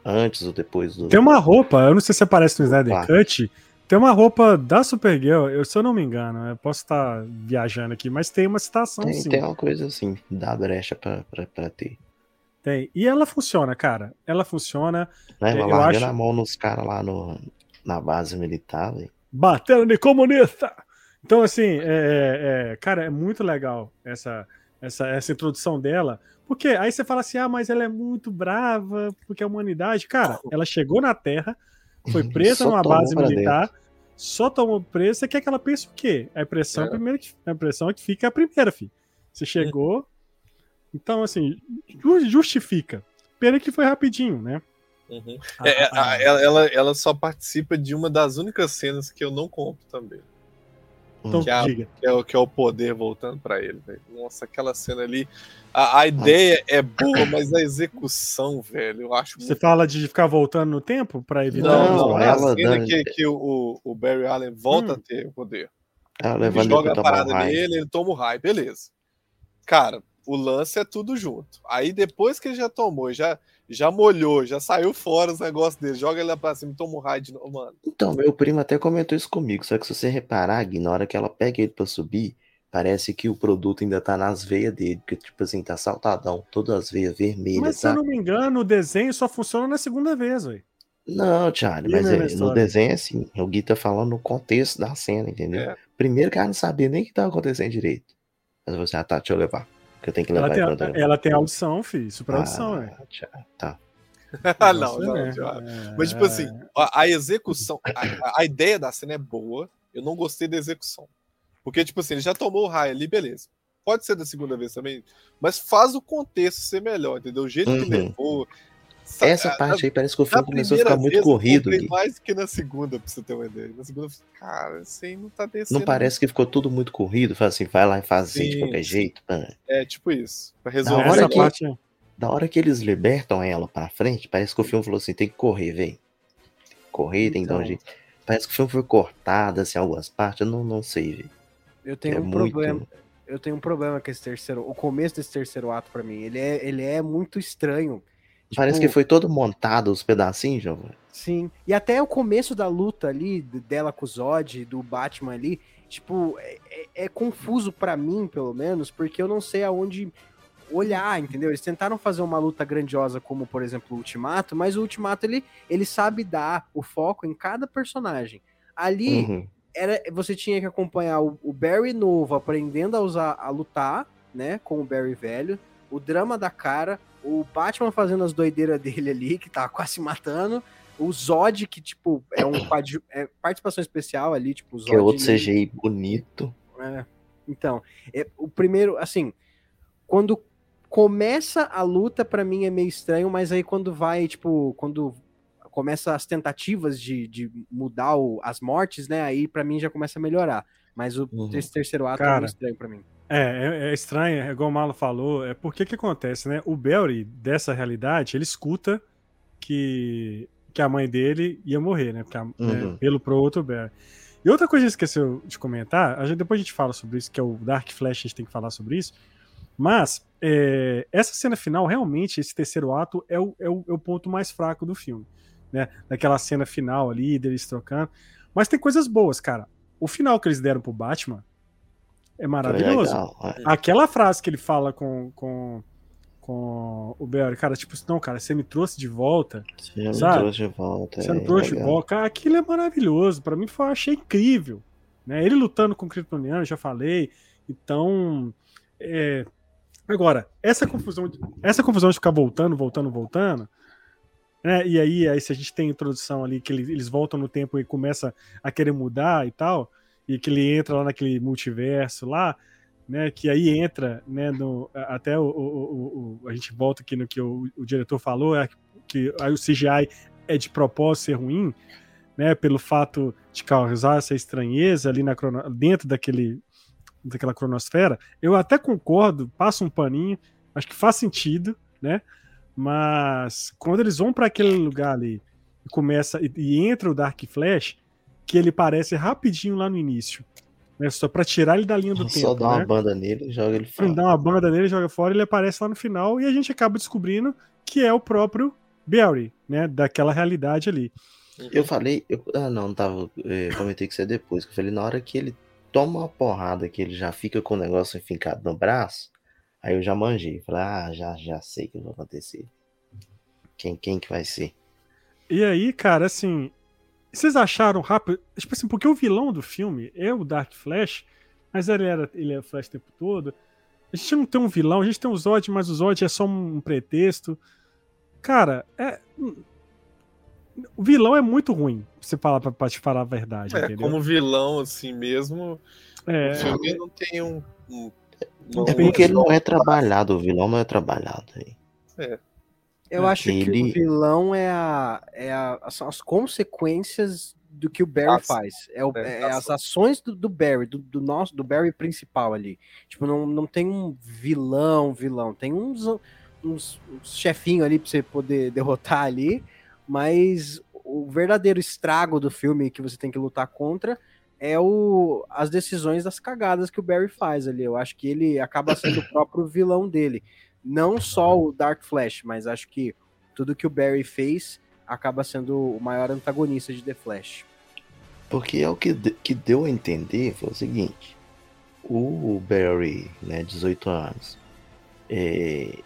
antes ou depois do. Tem uma roupa, eu não sei se aparece no Snyder Cut. Tem uma roupa da Supergirl, eu, se eu não me engano, eu posso estar viajando aqui, mas tem uma citação tem, sim. Tem uma coisa assim, dá brecha pra, pra, pra ter. Tem. E ela funciona, cara. Ela funciona. Né, ela larga acho... a mão nos caras lá no, na base militar, velho. Batendo de comunista! Então, assim, é, é, é, cara, é muito legal essa, essa, essa introdução dela. Porque aí você fala assim, ah, mas ela é muito brava, porque a humanidade. Cara, ela chegou na Terra, foi presa numa base militar, dentro. só tomou preso. Você quer que ela pense o quê? A impressão, é. primeiro, a impressão é que fica a primeira, filho. Você chegou. Então, assim, justifica. Pena que foi rapidinho, né? Uhum. Ah, é, ah, ela, ela só participa de uma das únicas cenas que eu não compro também. Então, que, é, que, é, que é o poder voltando para ele. Véio. Nossa, aquela cena ali. A, a ideia é boa, mas a execução, velho, eu acho. Você muito... fala de ficar voltando no tempo para evitar. Não, não, é a cena que, que o, o Barry Allen volta hum. a ter o poder. Ela ele joga a parada nele, ele toma o raio, beleza. Cara, o lance é tudo junto. Aí depois que ele já tomou, já já molhou, já saiu fora os negócios dele, joga ele lá pra cima e toma um raio de novo, mano. Então, meu primo até comentou isso comigo, só que se você reparar, Gui, na hora que ela pega ele pra subir, parece que o produto ainda tá nas veias dele, porque, tipo assim, tá saltadão, todas as veias vermelhas. Mas se eu não me engano, o desenho só funciona na segunda vez, velho. Não, Charlie, mas é, no desenho é assim, o Gui tá falando no contexto da cena, entendeu? É. Primeiro que ela não sabia nem o que tava acontecendo direito. Mas você, ah, tá, deixa eu levar que eu tenho que levar ela tem, ela tem audição, filho. Super audição, ah, é. Tá. não, não, é. Mas, tipo assim, a, a execução, a, a, ideia da cena é boa. Eu não gostei da execução. Porque, tipo assim, ele já tomou o raio ali, beleza. Pode ser da segunda vez também, mas faz o contexto ser melhor, entendeu? O jeito uhum. que levou, essa parte aí parece que o filme começou a ficar muito corrido. Eu mais que na segunda, pra você ter uma ideia. Na segunda, cara, assim, não tá descendo. Não parece que ficou tudo muito corrido? Fala assim, vai lá e faz assim de qualquer jeito. Mano. É, tipo isso. Pra resolver da hora, que, parte... da hora que eles libertam ela pra frente, parece que o filme falou assim: tem que correr, vem. Correr, tem que dar um então. jeito. Parece que o filme foi cortado, assim, algumas partes, eu não, não sei, velho. Eu tenho é um muito... problema. Eu tenho um problema com esse terceiro. O começo desse terceiro ato, para mim, ele é, ele é muito estranho Parece tipo, que foi todo montado os pedacinhos, João. Sim. E até o começo da luta ali, dela com o Zod, do Batman ali, tipo, é, é, é confuso para mim, pelo menos, porque eu não sei aonde olhar, entendeu? Eles tentaram fazer uma luta grandiosa como, por exemplo, o Ultimato, mas o Ultimato ele, ele sabe dar o foco em cada personagem. Ali uhum. era você tinha que acompanhar o, o, Barry novo aprendendo a usar a lutar, né, com o Barry velho, o drama da cara, o Batman fazendo as doideiras dele ali, que tá quase matando. O Zod, que, tipo, é um é participação especial ali, tipo, o Zod. Que é outro CGI bonito. É. Então, é, o primeiro, assim, quando começa a luta, para mim é meio estranho, mas aí quando vai, tipo, quando começa as tentativas de, de mudar o, as mortes, né, aí para mim já começa a melhorar. Mas o, uhum. esse terceiro ato Cara, é meio estranho pra mim. É, é, é estranho, é igual o Malo falou, é porque que acontece, né? O Barry, dessa realidade, ele escuta que, que a mãe dele ia morrer, né? Porque a, né, uhum. né, pelo pro outro Barry. E outra coisa que esqueceu de comentar, a gente, depois a gente fala sobre isso, que é o Dark Flash, a gente tem que falar sobre isso. Mas é, essa cena final, realmente, esse terceiro ato é o, é o, é o ponto mais fraco do filme. Né? Daquela cena final ali, deles trocando. Mas tem coisas boas, cara. O final que eles deram pro Batman é maravilhoso. legal, é. Aquela frase que ele fala com, com, com o Barry, cara, tipo, não, cara, você me trouxe de volta. Você me sabe? trouxe de volta. Você me é trouxe de legal. volta. Cara, aquilo é maravilhoso. Pra mim, foi, eu achei incrível. Né? Ele lutando com o Kryptoniano, já falei. Então, é, agora, essa confusão, de, essa confusão de ficar voltando, voltando, voltando, né? E aí, aí, se a gente tem a introdução ali que eles, eles voltam no tempo e começa a querer mudar e tal, e que ele entra lá naquele multiverso lá, né? Que aí entra, né? No, até o, o- o- a gente volta aqui no que o, o diretor falou, é que aí o CGI é de propósito ser ruim, né? Pelo fato de causar essa estranheza ali na dentro daquele daquela cronosfera. Eu até concordo, passa um paninho, acho que faz sentido, né? Mas quando eles vão para aquele lugar ali e começa e, e entra o Dark Flash, que ele parece rapidinho lá no início, né? Só para tirar ele da linha do Só tempo, dá uma né? banda nele e joga ele fora. dá uma banda nele, joga fora, ele aparece lá no final e a gente acaba descobrindo que é o próprio Barry, né? Daquela realidade ali. Eu falei, eu, ah não, não tava, eh, comentei que isso é depois, que eu falei, na hora que ele toma uma porrada, que ele já fica com o negócio enfincado no braço, aí eu já manjei, falei, ah, já, já sei o que vai acontecer. Quem, quem que vai ser? E aí, cara, assim, vocês acharam rápido, tipo assim, porque o vilão do filme é o Dark Flash, mas ele era ele é o Flash o tempo todo. A gente não tem um vilão, a gente tem o Zod, mas o Zod é só um pretexto. Cara, é o vilão é muito ruim, pra você falar pra, pra te falar a verdade, É, entendeu? como vilão, assim mesmo, É, o filme não tem um. um- um- É porque ele não é trabalhado, o vilão não é trabalhado. aí. Eu acho que Ele- o vilão é, a, é a- são as consequências do que o Barry faz. É, o- É, é as ações do, do Barry, do, do nosso, do Barry principal ali. Tipo, não, não tem um vilão, vilão. Tem uns, uns, uns chefinhos ali pra você poder derrotar ali, mas o verdadeiro estrago do filme que você tem que lutar contra é o, as decisões das cagadas que o Barry faz ali. Eu acho que ele acaba sendo o próprio vilão dele. Não só o Dark Flash, mas acho que tudo que o Barry fez acaba sendo o maior antagonista de The Flash. Porque é o que, de- que deu a entender foi o seguinte: o Barry, né, 18 anos, é,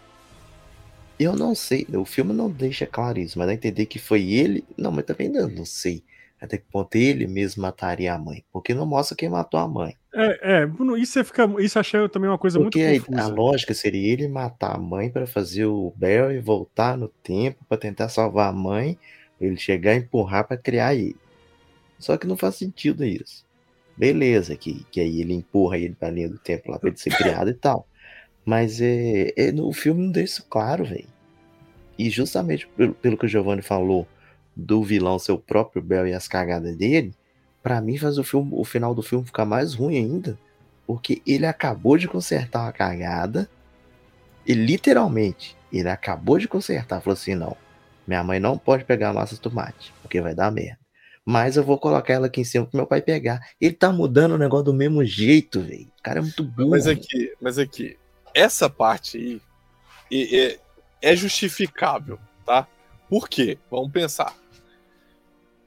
eu não sei, o filme não deixa claro isso, mas dá a entender que foi ele. Não, mas também não, não sei até que ponto ele mesmo mataria a mãe, porque não mostra quem matou a mãe. é, é, isso você fica, isso eu achei também uma coisa Porque muito a, a confusa. lógica seria ele matar a mãe para fazer o Barry voltar no tempo para tentar salvar a mãe, ele chegar e empurrar para criar ele. Só que não faz sentido isso. Beleza, que, que aí ele empurra ele pra linha do tempo lá pra ele ser criado e tal. Mas é, é, no filme não deixa isso claro, velho. E justamente pelo, pelo que o Giovanni falou do vilão ser o próprio Barry e as cagadas dele, pra mim faz o, filme, o final do filme ficar mais ruim ainda. Porque ele acabou de consertar uma cagada. E literalmente, ele acabou de consertar. Falou assim: não, minha mãe não pode pegar massa de tomate, porque vai dar merda. Mas eu vou colocar ela aqui em cima pro meu pai pegar. Ele tá mudando o negócio do mesmo jeito, velho. O cara é muito burro. Mas aqui, mas aqui, essa parte aí é, é- é justificável, tá? Por quê? Vamos pensar.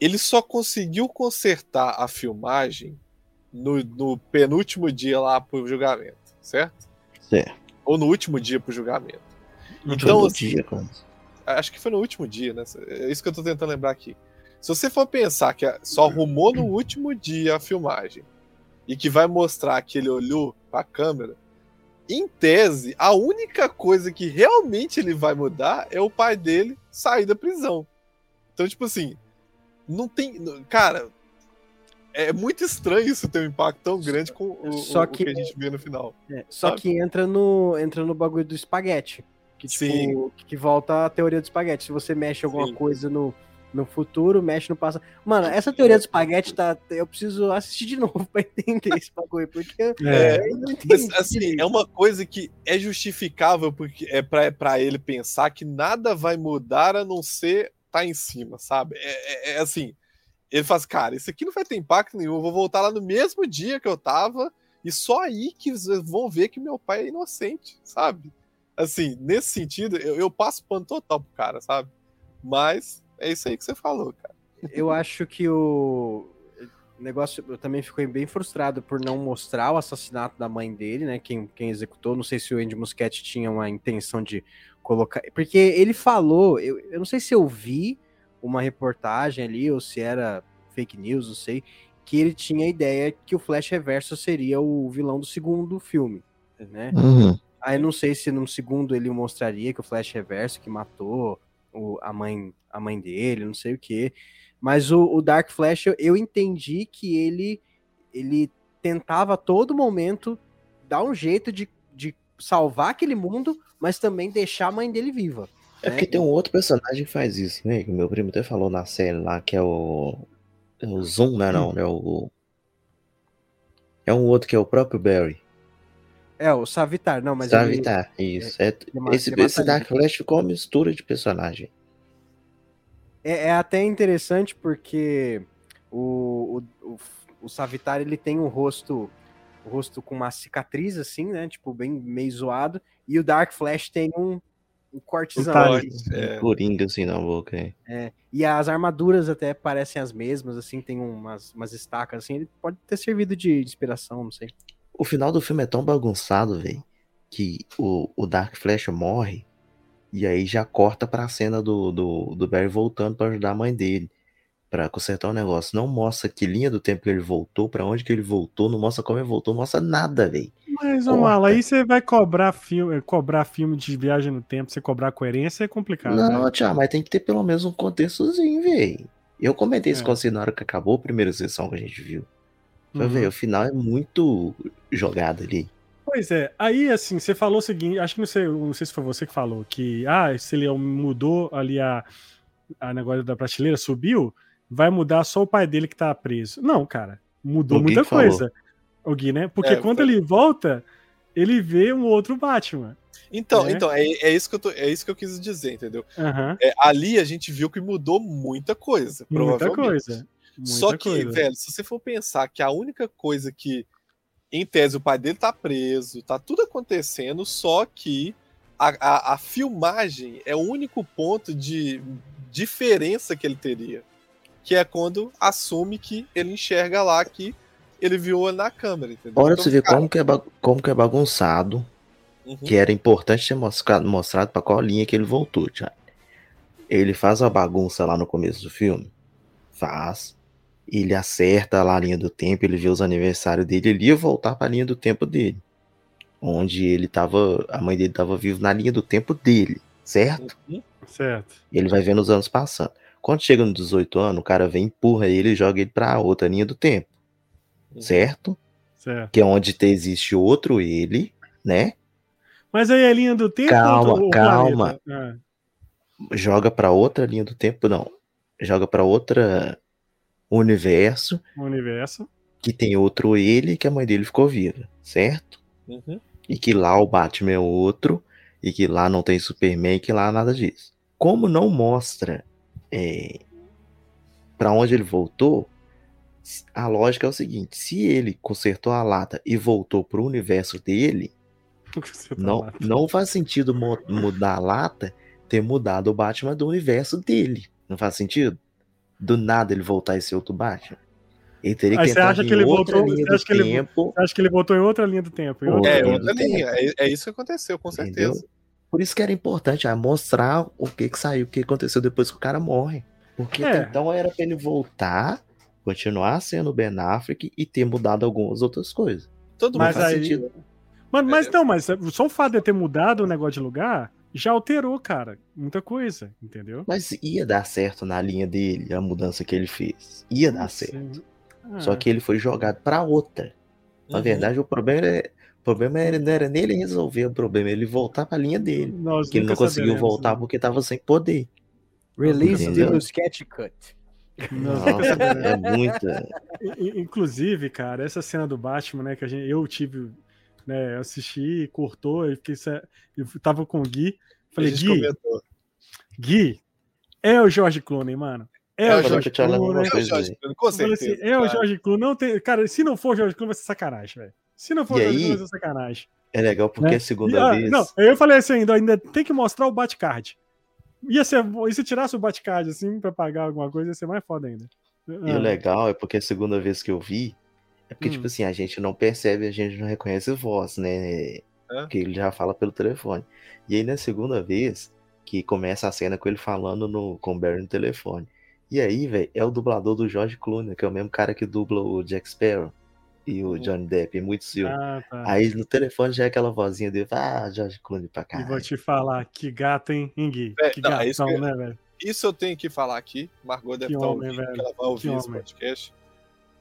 Ele só conseguiu consertar a filmagem no, no penúltimo dia lá pro julgamento, certo? Certo. Ou no último dia pro julgamento. Todo Então, assim, dia, cara. acho que foi no último dia, né? É isso que eu tô tentando lembrar aqui. Se você for pensar que só arrumou no último dia a filmagem e que vai mostrar que ele olhou pra câmera, em tese, a única coisa que realmente ele vai mudar é o pai dele sair da prisão. Então, tipo assim, não tem. Cara, é muito estranho isso ter um impacto tão grande com o, Só o- o que- que a gente vê no final. É, só Sabe? que entra no, entra no bagulho do espaguete. Que, tipo, Sim. que volta a teoria do espaguete. Se você mexe alguma Sim. coisa no, no futuro, mexe no passado. Mano, essa teoria do espaguete tá. Eu preciso assistir de novo pra entender esse bagulho, porque É. eu não Mas, entendi. assim, direito. é uma coisa que é justificável porque é pra, pra ele pensar que nada vai mudar a não ser tá em cima, sabe? É, é- é assim, ele faz, cara, isso aqui não vai ter impacto nenhum, eu vou voltar lá no mesmo dia que eu tava e só aí que vão ver que meu pai é inocente, sabe? Assim, nesse sentido, eu, eu passo pano total pro cara, sabe? Mas é isso aí que você falou, cara. Eu acho que o. Negócio, eu também fiquei bem frustrado por não mostrar o assassinato da mãe dele, né? Quem, quem executou. Não sei se o Andy Muschietti tinha uma intenção de colocar. Porque ele falou, eu, eu não sei se eu vi uma reportagem ali ou se era fake news, não sei, que ele tinha a ideia que o Flash Reverso seria o vilão do segundo filme, né? Uhum. Aí não sei se no segundo ele mostraria que o Flash Reverso que matou o, a mãe a mãe dele, não sei o que. Mas o, o, Dark Flash eu, eu entendi que ele ele tentava a todo momento dar um jeito de, de salvar aquele mundo, mas também deixar a mãe dele viva. É né? porque tem um outro personagem que faz isso, né? Que meu primo até falou na série lá, que é o. É o Zoom, né? Não, é o. É um outro que é o próprio Barry. É, o Savitar, não, mas Savitar, isso. É, ele ma- esse, ele esse. Dark Flash ficou uma mistura de personagem. É, é até interessante porque o, o, o, o Savitar ele tem um rosto o rosto com uma cicatriz assim, né? Tipo, bem meio zoado. E o Dark Flash tem um, um cortezão. Tá ali. É. Coringa assim na boca. é. É, e as armaduras até parecem as mesmas, assim, tem umas, umas estacas, assim. Ele pode ter servido de, de inspiração, não sei. O final do filme é tão bagunçado, velho, que o, o Dark Flash morre e aí já corta pra cena do, do, do Barry voltando pra ajudar a mãe dele. Pra consertar o negócio. Não mostra que linha do tempo que ele voltou, pra onde que ele voltou, não mostra como ele voltou, não mostra nada, velho. Mas. Mala, aí você vai cobrar filme, cobrar filme de viagem no tempo, você cobrar coerência é complicado. Não, né? Mas tem que ter pelo menos um contextozinho, velho. Eu comentei isso É. com você na hora que acabou a primeira sessão que a gente viu. Uhum. velho, o final é muito jogado ali. Pois é, aí assim, você falou o seguinte, acho que não sei, não sei se foi você que falou, que ah, se ele mudou ali a, a negócio da prateleira, subiu, vai mudar só o pai dele que tá preso. Não, cara, mudou O muita que falou. coisa. O Gui, né? Porque É, quando foi. ele volta, ele vê um outro Batman. Então, né? então é, é isso que eu tô, é isso que eu quis dizer, entendeu? Aham. É, ali a gente viu que mudou muita coisa, Muita coisa. Muita Só que, coisa. velho, se você for pensar que a única coisa que, em tese, o pai dele tá preso, tá tudo acontecendo, só que a, a, a filmagem é o único ponto de diferença que ele teria. Que é quando assume que ele enxerga lá que ele viu na câmera, entendeu? Olha Então, você ver cara, como que, é como que é bagunçado, uhum. que era importante ter mostrado, mostrado pra qual linha que ele voltou, Thiago. Ele faz uma bagunça lá no começo do filme. Faz. Ele acerta lá a linha do tempo, ele vê os aniversários dele, ele ia voltar pra linha do tempo dele. Onde ele tava. A mãe dele tava viva na linha do tempo dele, certo? Uhum. Certo. Ele vai vendo os anos passando. Quando chega nos 18 anos, o cara vem, empurra ele e joga ele pra outra linha do tempo, Uhum. certo? Certo. Que é onde te- existe outro ele, né? Mas aí a linha do tempo. Calma, calma. planeta? Joga pra outra linha do tempo, não. Joga pra outra universo universo. que tem outro ele que a mãe dele ficou viva, certo? Uhum. E que lá o Batman é outro, e que lá não tem Superman, e que lá nada disso. Como não mostra é, para onde ele voltou, a lógica é o seguinte: se ele consertou a lata e voltou pro universo dele, não, não faz sentido mudar a lata ter mudado o Batman do universo dele. Não faz sentido? Do nada ele voltar a ser outro Batman. Ele teria que Aí você entrar acha em que ele outra voltou- linha você do acha que ele tempo. Você acha que ele botou em outra linha do tempo? em Outra É, linha outra linha. É, é isso que aconteceu, com Entendeu? Por isso que era importante ah, mostrar o que que saiu, o que aconteceu depois que o cara morre. Porque É. então era pra ele voltar, continuar sendo o Ben Affleck e ter mudado algumas outras coisas. Todo Mas mundo faz aí- sentido. Mas, mas É. não, mas só o fato de eu ter mudado o negócio de lugar já alterou, cara. Muita coisa, entendeu? Mas ia dar certo na linha dele, a mudança que ele fez. Ia dar certo. Só Ah, que ele foi jogado pra outra. Na Uhum. verdade, o problema, é, o problema era, não era nele resolver o problema, ele voltar pra linha dele. nós Que ele não conseguiu voltar né? porque tava sem poder. Release do sketch cut. Nossa, é muita. I- Inclusive, cara, essa cena do Batman, né, que a gente, eu tive, né, assisti, cortou, eu fiquei, eu tava com o Gui, falei, Gui, comentou. Gui, é o George Clooney, mano. É, É o George Clooney, É o Jorge. Clooney, com certeza. assim, é o cara. George Clooney, não tem, cara, se não for o George Clooney vai ser sacanagem, velho. Se não for E o aí, ser sacanagem. É legal porque né? a segunda E, ah, vez. Não, eu falei assim ainda, ainda tem que mostrar o Batcard. Ia ser, e se tirasse o Batcard assim pra pagar alguma coisa, ia ser mais foda ainda. E o Ah, legal é porque a segunda vez que eu vi, é porque, Hum. tipo assim, a gente não percebe, a gente não reconhece voz, né? É. Porque ele já fala pelo telefone. E aí, na segunda vez, que começa a cena com ele falando no, com o Barry no telefone. E aí, velho, é o dublador do George Clooney, que é o mesmo cara que dubla o Jack Sparrow e o Johnny Depp em muitos filmes. ah, tá. Aí no telefone já é aquela vozinha dele, ah, George Clooney pra E caralho. vou te falar, que gato, hein, hein, Gui? É, que não, é isso gatão, que eu- né, velho? Isso eu tenho que falar aqui. Margot deve Que estar ouvindo, velho. que ela vai ouvir Que esse homem. podcast.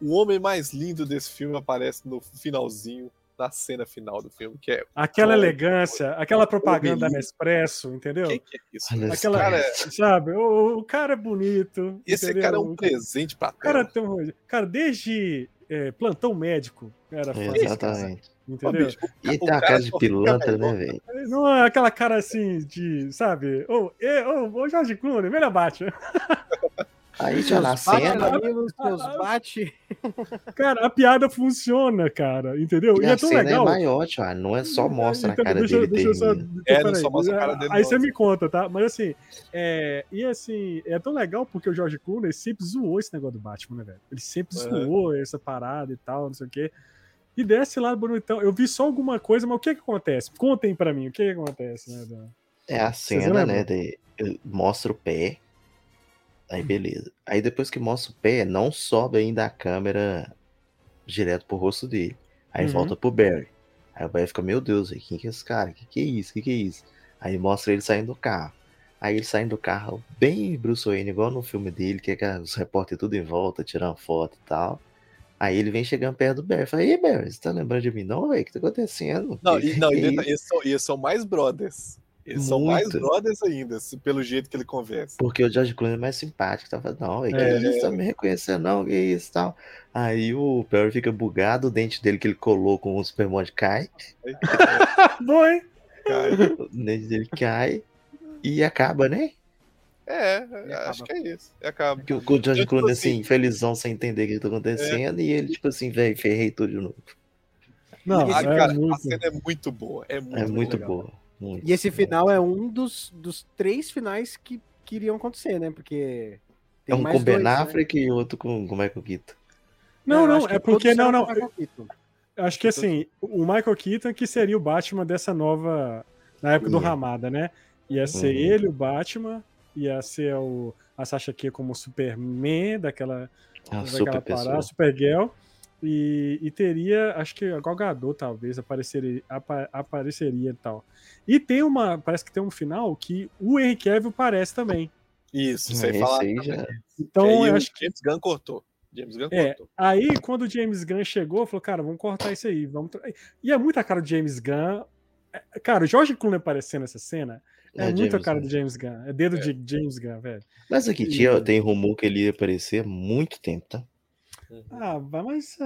O homem mais lindo desse filme aparece no finalzinho, na cena final do filme, que é. Aquela Homem, elegância, aquela propaganda. Nespresso, entendeu? Que que é isso? Olha esse Aquela, cara é- sabe, o, o cara é bonito. Esse entendeu? cara é um presente pra O cara tela. tem um. Cara, desde é, plantão médico, era Exatamente. Entendeu? bicho, E tem uma cara de pilantra, né, velho? Não é aquela cara assim de, sabe? Ô, ô, ô, Jorge Clooney, melhor Batman. Aí já na cena, Camilo, seus bate. Cara, a piada funciona, cara, entendeu? e E, a é tão cena legal. é maior. Não é só mostra a Então, cara deixa, dele deixa eu só. É, não só mostra a cara dele, Aí você me conta, tá? Mas assim, é, e assim, é tão legal porque o George Clooney sempre zoou esse negócio do Batman, né, velho? Ele sempre Aham. zoou essa parada e tal, não sei o quê. E desce lá bonitão. Eu vi só alguma coisa, mas o que que acontece? Contem pra mim, o que que acontece, né? Dan? É a cena, né? De, mostra o pé. Aí beleza. Aí depois que mostra o pé, não sobe ainda a câmera direto pro rosto dele. Aí Uhum. volta pro Barry. Aí o Barry fica, meu Deus, quem que é esse cara? Que que é isso? Que que é isso? Aí mostra ele saindo do carro. Aí ele saindo do carro, bem Bruce Wayne, igual no filme dele, que é que os repórteres tudo em volta, tirando foto e tal. Aí ele vem chegando perto do Barry. Fala, e aí, Barry, você tá lembrando de mim não, velho? O que tá acontecendo? Não, e, não, e e eles são mais brothers. Eles são mais Muito. brothers ainda, pelo jeito que ele conversa. Porque o George Clooney é mais simpático. Tava, não, velho, que É. isso? Tá me reconhecendo, não, que isso tal. Aí o Barry fica bugado, o dente dele que ele colou com o Supermod cai, Bom, hein? Cara, o dente dele cai e acaba, né? É, acaba. acho que é isso. E acaba. Que o, o George tipo Clooney, assim- assim, felizão, sem entender o que tá acontecendo, e ele, tipo assim, velho, ferrei tudo de novo. Não, Ah, é cara, a muito. cena é muito boa. É muito, É muito boa. Muito. E esse final é um dos, dos três finais que, que iriam acontecer, né? Porque. É um mais com Ben dois, né? Affleck e outro com, com Michael Keaton. Não, não, acho que é porque. Não, não. Acho que assim, o Michael Keaton que seria o Batman dessa nova. Na época do. Ramada, né? Ia ser Uhum. ele, o Batman, ia ser o, a Sasha Kia como Superman, daquela, É uma daquela super parada. Supergirl. E, e teria, acho que a Gal Gadot talvez apareceria, apa- apareceria e tal. E tem uma, parece que tem um final que o Henry Cavill aparece também. Isso, sem falar. aí já. Então É, e eu o acho que James Gunn cortou. James Gunn É, cortou. aí quando o James Gunn chegou, falou, cara, vamos cortar isso aí. Vamos E é muita cara do James Gunn. É, Cara, o George Clooney aparecendo nessa cena é, É, muita James cara Gunn. do James Gunn. É dedo de James Gunn, velho. Mas aqui, E- tinha, tem rumor que ele ia aparecer há muito tempo, tá? Ah, vai- mas.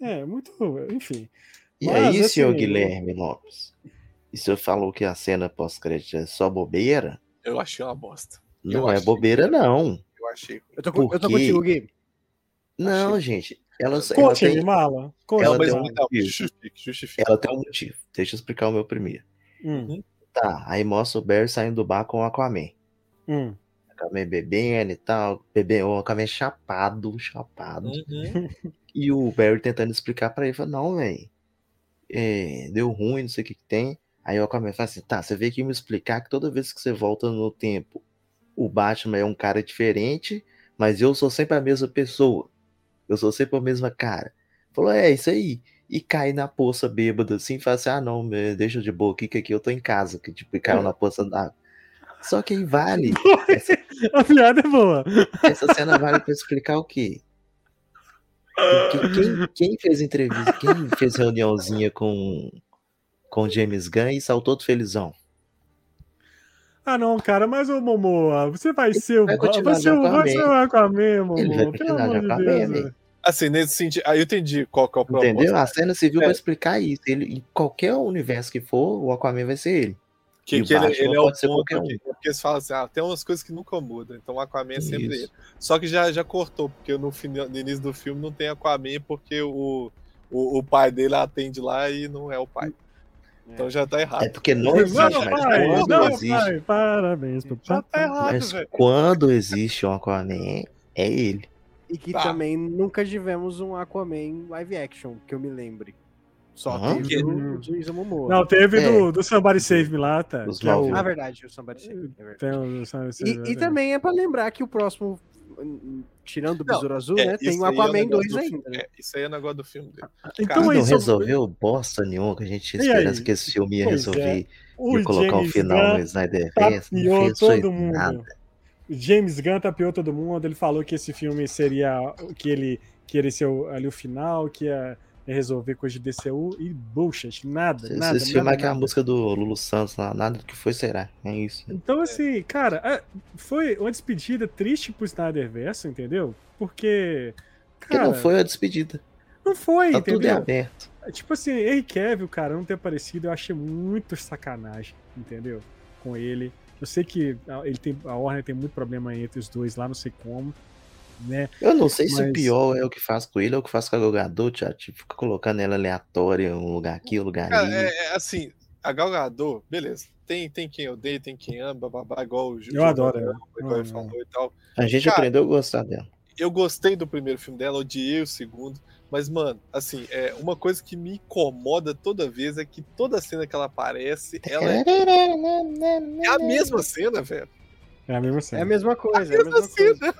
É, é muito. Enfim. E Mas, aí, senhor assim, Guilherme Lopes? E o senhor falou que a cena pós-crédito é só bobeira? Eu achei uma bosta. Não Eu é achei. bobeira, não. Eu achei. Eu tô, com- Por eu tô contigo, Gui. Não, gente. Ela, ela, Conte aí, tem, mala. Conte ela tem um não, motivo. justifique, justifique. ela tem um motivo. Deixa eu explicar o meu primeiro. Hum, Tá, aí mostra o Barry saindo do bar com o Aquaman. hum. Aquaman bebendo e tal. Bebendo, o Aquaman chapado, chapado. Uhum. E o Barry tentando explicar pra ele, fala, não, velho, é, deu ruim, não sei o que, que tem. Aí o Aquaman fala assim, tá, você veio aqui me explicar que toda vez que você volta no tempo, o Batman é um cara diferente, mas eu sou sempre a mesma pessoa. Eu sou sempre a mesma cara. Falou, é, isso aí. E cai na poça bêbada assim, fala assim, ah não, deixa de boa aqui, que aqui eu tô em casa, que tipo, caiu na poça d'água. Só que aí vale, essa, A piada é boa. essa cena vale pra explicar o quê? Porque quem, quem fez entrevista, quem fez reuniãozinha com com James Gunn e saltou todo felizão? Ah, não, cara, mas ô Momoa, você vai ser o. Vai Vai ser o, vai ser o Aquaman, Ele vai Momoa. Pelo continuar de amor de Aquaman, Deus. velho. velho. Assim, nesse sentido. Aí eu entendi qual que é o propósito. Entendeu? A cena serviu É. pra explicar isso. Ele, em qualquer universo que for, o Aquaman vai ser ele. Que, que ele, ele é o ponto um. porque eles falam assim, ah, tem umas coisas que nunca mudam, então o Aquaman é sempre ele. Só que já, já cortou, porque no, final, no início do filme não tem Aquaman, porque o, o, o pai dele atende lá e não é o pai. Então já tá errado. É porque não existe, Não, mas pai, quando não, existe, pai, parabéns pro Já tá errado, mas velho. quando existe um Aquaman, É ele. E que Tá. também nunca tivemos um Aquaman live action, que eu me lembre. Só Aham. teve o Jason Momoa. Não, teve É. do, do Somebody Save Me lá, tá? Os que é o. Ah, verdade, o Somebody Save, é verdade. tem o do Somebody Save E, Me, e né? também é pra lembrar que o próximo, hum, tirando o Besouro Azul, É, né? Tem isso o é Aquaman negócio 2 do ainda, né? É, isso aí é negócio do filme dele. Então Cara, não é resolveu bosta nenhuma que a gente E aí? que esse filme ia Pois resolver. O ia colocar James final Gunn no Snyder Verse. Não fez foi todo mundo. nada. O James Gunn tapeou todo mundo. Ele falou que esse filme seria que ele que ele ser o- ali o final, que ia resolver coisa de DCU e bullshit, nada, Esse, nada, esse filme é nada, aquela nada. música do Lulu Santos lá, nada do que foi será. É isso. Então, assim, cara, é, foi uma despedida triste pro Snyderverse, entendeu? Porque. Porque Cara, não foi a despedida. Não foi, Tá tudo em entendeu? aberto. Tipo assim, Henry Cavill, cara, não ter aparecido, eu achei muito sacanagem, entendeu? Com ele. Eu sei que a, ele tem, a Warner tem muito problema entre os dois lá, não sei como, né? Eu não sei se Mas- o pior é o que faz com ele ou o que faz com a Gogador, Thiago. Tipo, fica colocando ela aleatória, um lugar aqui, um lugar ali. é, é assim, a Gal Gadot, beleza. Tem, tem quem odeia, tem quem ama, babá, igual o Gil. Eu adoro Gil- ela. Igual ele falou e tal. A gente cara, aprendeu a gostar dela. Eu gostei do primeiro filme dela, odiei o segundo. Mas, mano, assim, é, uma coisa que me incomoda toda vez é que toda cena que ela aparece, ela é, é a mesma cena, velho. É a mesma É a cena. mesma coisa. A é a mesma mesma coisa.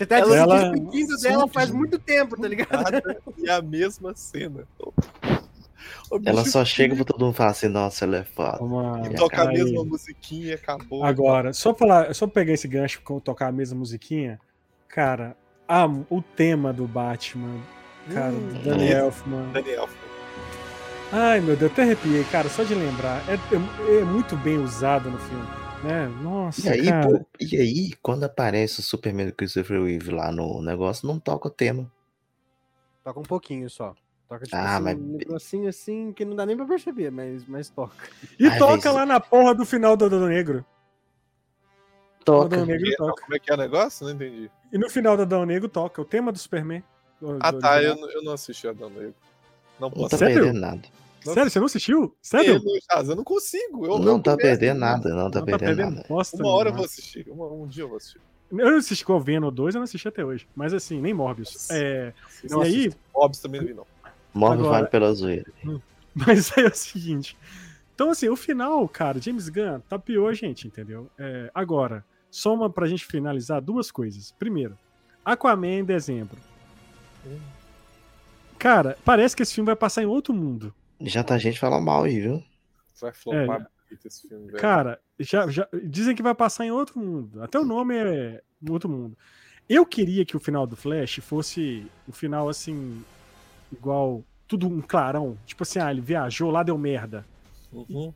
Você tá Ela- ela... despedindo dela faz muito tempo, tá ligado? É a mesma cena. Ela só chega pra todo mundo falar assim, nossa, ela é foda. Uma... toca a Aí. mesma musiquinha, acabou. Agora, só falar, só pegar esse gancho com tocar a mesma musiquinha, cara, a- o tema do Batman, cara, Hum, do Danny Elfman. Daniel. Ai, meu Deus, até arrepiei, cara, só de lembrar. É, é- é muito bem usado no filme, né? Nossa, E aí, cara. pô, e aí, quando aparece o Superman do Christopher Reeve lá no negócio, não toca o tema. Toca um pouquinho só. Toca tipo Ah, assim, mas- um negocinho assim que não dá nem pra perceber, mas, mas toca. E Ai, toca lá na porra do final do Adão Negro. O Toca. Adão Negro toca. Como é que é o negócio? Não entendi. E no final do Adão Negro toca o tema do Superman. do- Ah, do tá. Eu, não- eu não assisti a Dan Negro. Não Não posso tá Sério? perdendo nada. Sério, você não assistiu? Sério? Eu, eu não consigo. Eu, Não eu tá começo, perdendo nada, não tá Não perdendo nada. bosta Uma hora eu vou assistir. Uma- um dia eu vou assistir. Eu não assisti com o Venom 2, eu não assisti até hoje. Mas assim, nem Morbius. É, Não e aí. Hobbs também não vi, não. Morre Agora- vale pela zoeira. Mas é o seguinte. Então, assim, o final, cara, James Gunn tapeou a gente, entendeu? É, agora, só uma pra gente finalizar duas coisas. Primeiro, Aquaman em dezembro. Cara, parece que esse filme vai passar em outro mundo. Já tá gente falando mal aí, viu? Vai flopar É. esse filme, velho. Cara, já, já dizem que vai passar em outro mundo. Até o nome é outro mundo. Eu queria que o final do Flash fosse o final assim, igual tudo um clarão. Tipo assim, ah, ele viajou, lá deu merda. Uhum.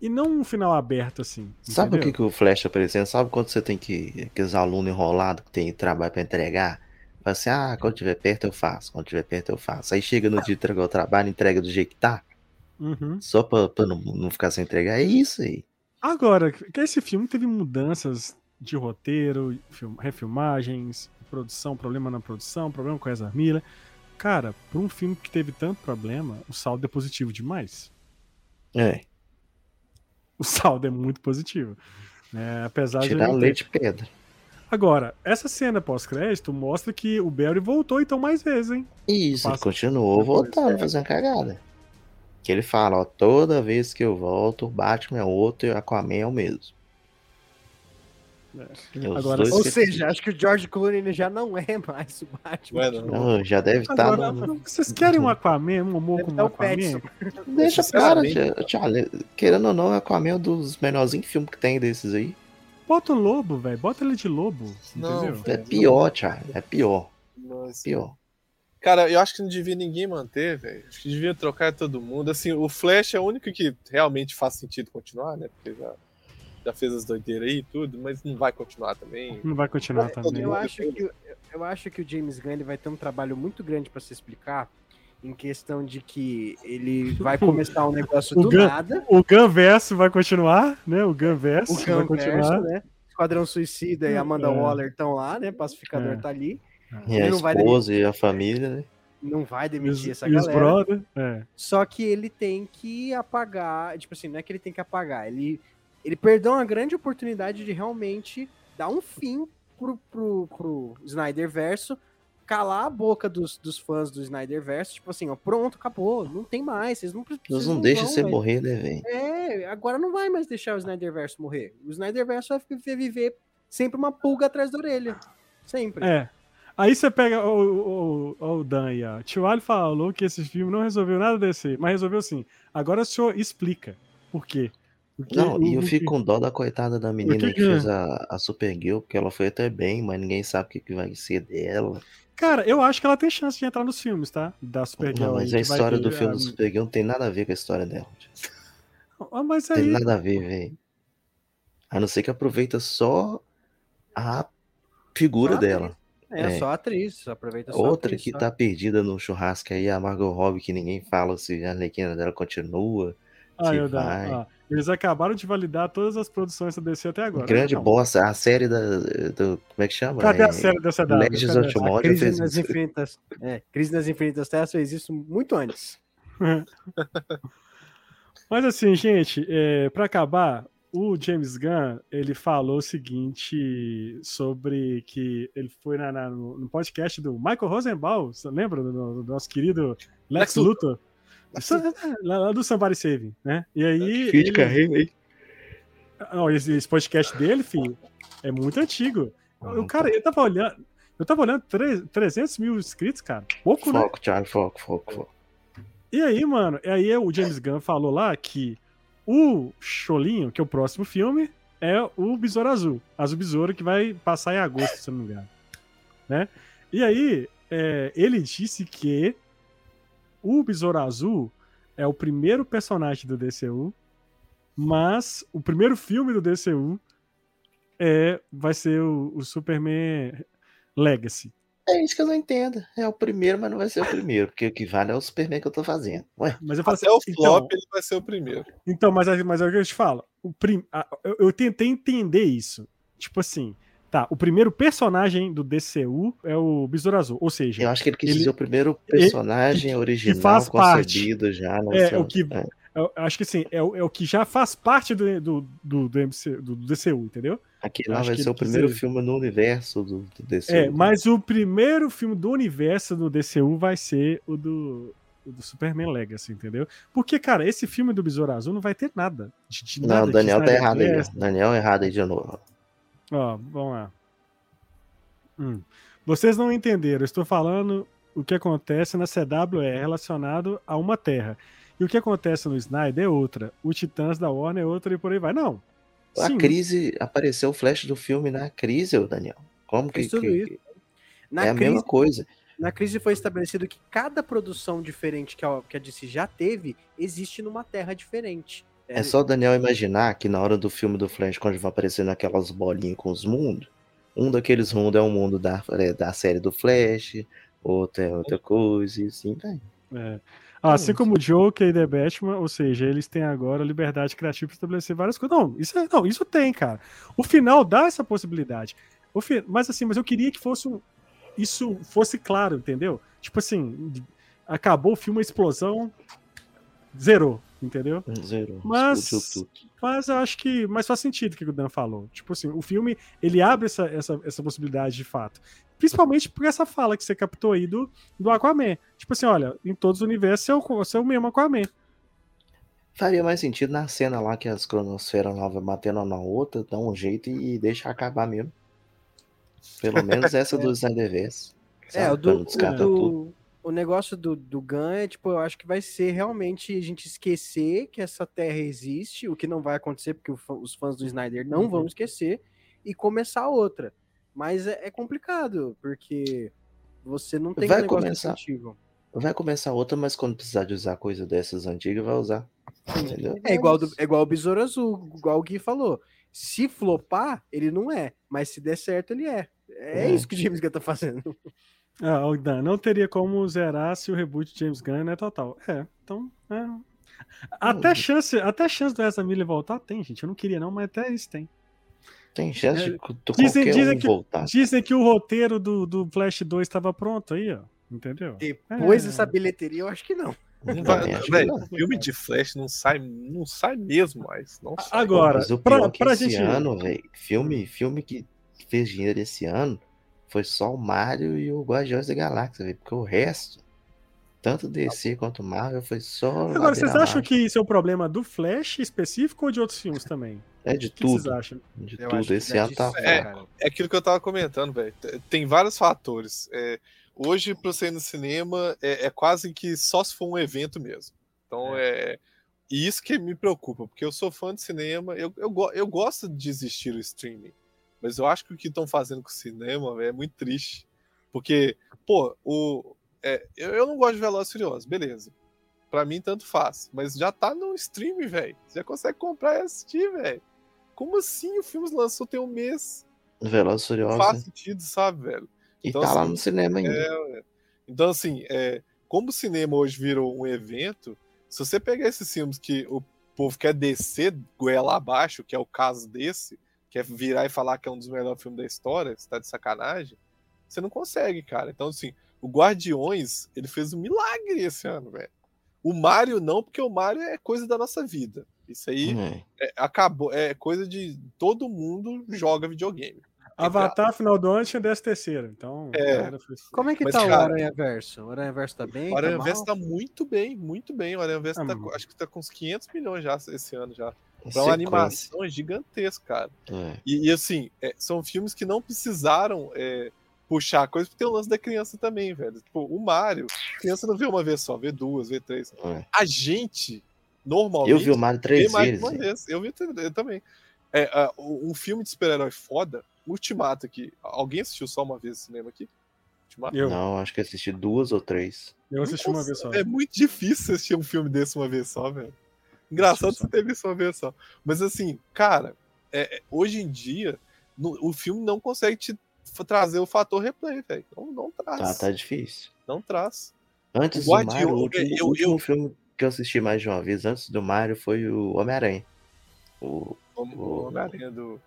E não um final aberto assim. Sabe o que, que o Flash tá parecendo? Sabe quando você tem que. Aqueles alunos enrolados que tem trabalho pra entregar? Fala assim, ah, quando tiver perto eu faço, quando tiver perto eu faço. Aí chega no dia de entregar o trabalho, entrega do jeito que tá, Uhum. só pra, pra não, não ficar sem entregar. É isso aí. Agora, que esse filme teve mudanças de roteiro, film- refilmagens, produção, problema na produção, problema com a Ezra Miller. Cara, por um filme que teve tanto problema, o saldo é positivo demais. É, O saldo é muito positivo. É, apesar de. tirar não ter- leite de pedra. Agora, essa cena pós-crédito mostra que o Barry voltou então mais vezes, hein? E isso, ele Passa- continuou depois, voltando, é. fazendo cagada. Que ele fala, ó, toda vez que eu volto, o Batman é outro e o Aquaman é o mesmo. É Agora, Ou que- seja, acho que o George Clooney ele já não é mais o Batman. Não é, não. Não, já deve estar Agora, no. vocês querem um Aquaman, um humor como tá um. Aquaman? Deixa Thiago. Querendo ou não, o Aquaman é um dos menorzinhos filmes que tem desses aí. Bota o lobo, velho. Bota ele de lobo. Não, entendeu? É pior, Thiago. É pior. Nossa. Pior. Cara, eu acho que não devia ninguém manter, velho. Acho que devia trocar todo mundo. Assim, o Flash é o único que realmente faz sentido continuar, né? Porque já, já fez as doideiras aí e tudo, mas não vai continuar também. Não vai continuar também. Eu acho que, eu- acho que o James Gunn vai ter um trabalho muito grande pra se explicar em questão de que ele vai começar um negócio O do Gun- nada, O Gunverso vai continuar, né? O Gunverso o vai Gunverso, continuar. né? Esquadrão Suicida e Amanda É. Waller estão lá, né? Pacificador É. tá ali. E Ele a não vai esposa e a família, né? Não vai E demitir essa e os galera. brother. É. Só que ele tem que apagar, tipo assim, não é que ele tem que apagar, ele, ele perdeu uma grande oportunidade de realmente dar um fim pro, pro, pro Snyder Verso calar a boca dos, dos fãs do Snyder Verso, tipo assim, ó, pronto, acabou, não tem mais, vocês não Eles vocês não deixam vão você mais- morrer, né, velho? É, agora não vai mais deixar o Snyder Verso morrer. O Snyder Verso vai viver, viver sempre uma pulga atrás da orelha. Sempre. É. Aí você pega o, o, o Dan aí, ó. Tio Ali falou que esse filme não resolveu nada desse, mas resolveu sim. Agora o senhor explica por quê. Porque Não, e eu fico com dó da coitada da menina que que que é? fez a, a Supergirl, porque ela foi até bem, mas ninguém sabe o que, que vai ser dela. Cara, eu acho que ela tem chance de entrar nos filmes, tá? Da Supergirl. Não, mas a história do filme a- do Supergirl não tem nada a ver com a história dela. Ah, mas Tem aí. nada a ver, velho. A não ser que aproveita só a figura Só a dela. É, É. só a atriz, aproveita só a Outra atriz, que só. tá perdida no churrasco aí, a Margot Robbie, que ninguém fala se a Arlequina dela continua, Ah, se eu vai. ó, eles acabaram de validar todas as produções da DC até agora. Grande Não. bosta, a série da. Do, como é que chama? Cadê É, a série da CW? Legends of Tomorrow crise fez nas isso. infinitas. É, crise nas infinitas terras fez isso muito antes. Mas assim, gente, é, para acabar, o James Gunn ele falou o seguinte sobre que ele foi na- na- no, no podcast do Michael Rosenbaum, você lembra do, do- nosso querido Lex Lex Luthor? Lá, lá do Somebody Saving, né? E aí. Filho de ele- carreira aí. Não, esse, esse podcast dele, filho, é muito antigo. O cara, eu tava olhando. Eu tava olhando tre- 300 mil inscritos, cara. Pouco, né? Foco, Charlie, foco, foco, foco. E aí, mano, e aí o James Gunn falou lá que o Cholinho, que é o próximo filme, é o Besouro Azul. Azul Besouro, que vai passar em agosto, se eu não me engano. Né? E aí, é, ele disse que o Besouro Azul é o primeiro personagem do DCU, mas o primeiro filme do DCU é, vai ser o, o Superman Legacy. É isso que eu não entendo. É o primeiro, mas não vai ser o primeiro, porque o que vale é o Superman que eu tô fazendo. Ué, Mas eu falo Até o assim, flop então, ele vai ser o primeiro. Então, mas, é- mas é o que eu te falo. O prim... a- eu, eu tentei entender isso. Tipo assim, tá, o primeiro personagem do DCU é o Besouro Azul. Ou seja, eu acho que ele quis Ele- dizer o primeiro ele- personagem que original faz parte. já. Não É, sei, o que- é. eu acho que assim, é, o- é o que já faz parte do, do, do, do, MC do DCU, entendeu? Aqui eu lá vai que ser ele o primeiro quis- filme no universo do, do DC. É, mas o primeiro filme do universo do DCU vai ser o do, do Superman Legacy, entendeu? Porque, cara, esse filme do Besouro Azul não vai ter nada. De, de Não, nada o Daniel tá errado aí. Ó. Daniel errado aí de novo. Ó, vamos lá. Hum. Vocês não entenderam, estou falando o que acontece na CW é relacionado a uma terra. E o que acontece no Snyder é outra. O Titãs da Warner é outra e por aí vai. Não. A Sim. crise, apareceu o flash do filme na crise, ô Daniel. Como que, tudo que- isso. Na é a crise, mesma coisa. Na crise foi estabelecido que cada produção diferente que a, que a DC já teve existe numa terra diferente. É só o Daniel imaginar que na hora do filme do Flash, quando vai aparecendo aquelas bolinhas com os mundos, um daqueles mundos é o mundo da, é, da série do Flash, outro é outra coisa, e assim, vai. É. Assim como o Joker e The Batman, ou seja, eles têm agora liberdade criativa para estabelecer várias coisas. Não, isso, é, não, isso tem, cara. O final dá essa possibilidade. O fi- Mas assim, mas eu queria que fosse um- isso fosse claro, entendeu? Tipo assim, acabou o filme, a explosão, zerou, entendeu? Zero. Mas-. Mas eu acho que. Mas faz sentido o que o Dan falou. Tipo assim, o filme ele abre essa, essa, essa possibilidade de fato. Principalmente por essa fala que você captou aí do, do Aquaman. Tipo assim, olha, em todos os universos é o, você é o mesmo Aquaman. Faria mais sentido na cena lá que as cronosferas lá vai batendo uma na outra, dá um jeito e deixa acabar mesmo. Pelo menos essa do Snyderverse. É, sabe? o, Pra do, o, do- o negócio do, do Gun é, tipo, eu acho que vai ser realmente a gente esquecer que essa terra existe, o que não vai acontecer, porque os fãs do Snyder não Uhum. vão esquecer, e começar outra. Mas é, é complicado, porque você não tem Vai um negócio começar. definitivo. Vai começar outra, mas quando precisar de usar coisa dessas antigas, vai usar. Entendeu? É igual, do, é igual o Besouro Azul, igual o Gui falou. Se flopar, ele não é, mas se der certo, ele é. É, É. isso que o James Gunn tá fazendo. Ah, o Dan, não teria como zerar se o reboot de James Gunn é total. É, então. É. Até chance, até chance do Ezra Miller voltar tem, gente. Eu não queria, não, mas até isso tem. Tem chance de, É, de Dizem, qualquer dizem um que, voltar. dizem que o roteiro do, do Flash 2 estava pronto aí, ó. Entendeu? Depois É. dessa bilheteria, eu acho que não. Não vai- não. filme de Flash não sai, não sai mesmo mais. Não sai. Agora, Mas o pra- pior é que pra esse gente- ano, velho, filme, filme que fez dinheiro esse ano foi só o Mario e o Guardiões da Galáxia, véio, porque o resto, tanto DC quanto Marvel, foi só. Agora, vocês acham que isso é o problema do Flash específico ou de outros filmes também? É de tudo. vocês acham? De Eu tudo. Esse é ano tá É, cara. é aquilo que eu tava comentando, velho. Tem vários fatores. É, hoje, pra você ir no cinema, é, é quase que só se for um evento mesmo. Então, é. E isso que me preocupa, porque eu sou fã de cinema, eu, eu, eu gosto de existir o streaming, mas eu acho que o que estão fazendo com o cinema véio, é muito triste. Porque, pô, o, é, eu, eu não gosto de Velozes e Furiosos, beleza. Pra mim, tanto faz. Mas já tá no streaming, velho. Você já consegue comprar e assistir, velho. Como assim o filme lançou tem um mês? Velozes e Não Furiosos. faz né? sentido, sabe, velho? E Então, tá lá assim, no cinema ainda. É, então, assim, é, como o cinema hoje virou um evento, se você pegar esses filmes que o povo quer descer goela abaixo, que é o caso desse, quer virar e falar que é um dos melhores filmes da história, você tá de sacanagem, você não consegue, cara. Então, assim, o Guardiões, ele fez um milagre esse ano, velho. O Mario não, porque o Mario é coisa da nossa vida. Isso aí É. é, acabou, é coisa de todo mundo joga videogame. Avatar, final do ano, tinha 10 terceiro. Então, É. Como é que Mas, tá cara, o Aranha Verso? O Aranha Verso tá bem? O Aranha tá Verso mal? tá muito bem, muito bem. O Aranha Verso Ah, tá, acho que tá com uns 500 milhões já esse ano já. Em Pra uma animação é gigantesca, cara. É. E, e, assim, é, são filmes que não precisaram é, puxar coisa, porque tem o lance da criança também, velho. Tipo, o Mario, a criança não vê uma vez só, vê duas, vê três. É. A gente, normalmente. Eu vi o Mario três vezes. hein? vez. Eu vi eu também. É, ah, um filme de super-herói foda, Ultimato aqui. Alguém assistiu só uma vez no cinema aqui? Ultimato? Eu, Não, acho que assisti duas ou três. eu assisti uma vez só. É muito difícil assistir um filme desse uma vez só, velho. Engraçado você ter visto uma vez só. Mas assim, cara, é- é- hoje em dia, no- o filme não consegue te trazer o fator replay, velho. Não, não traz. Tá, tá difícil. Não traz. Antes O do Mario, o último, eu- último filme que eu assisti mais de uma vez antes do Mario foi o Homem-Aranha. O O, o Homem-Aranha do,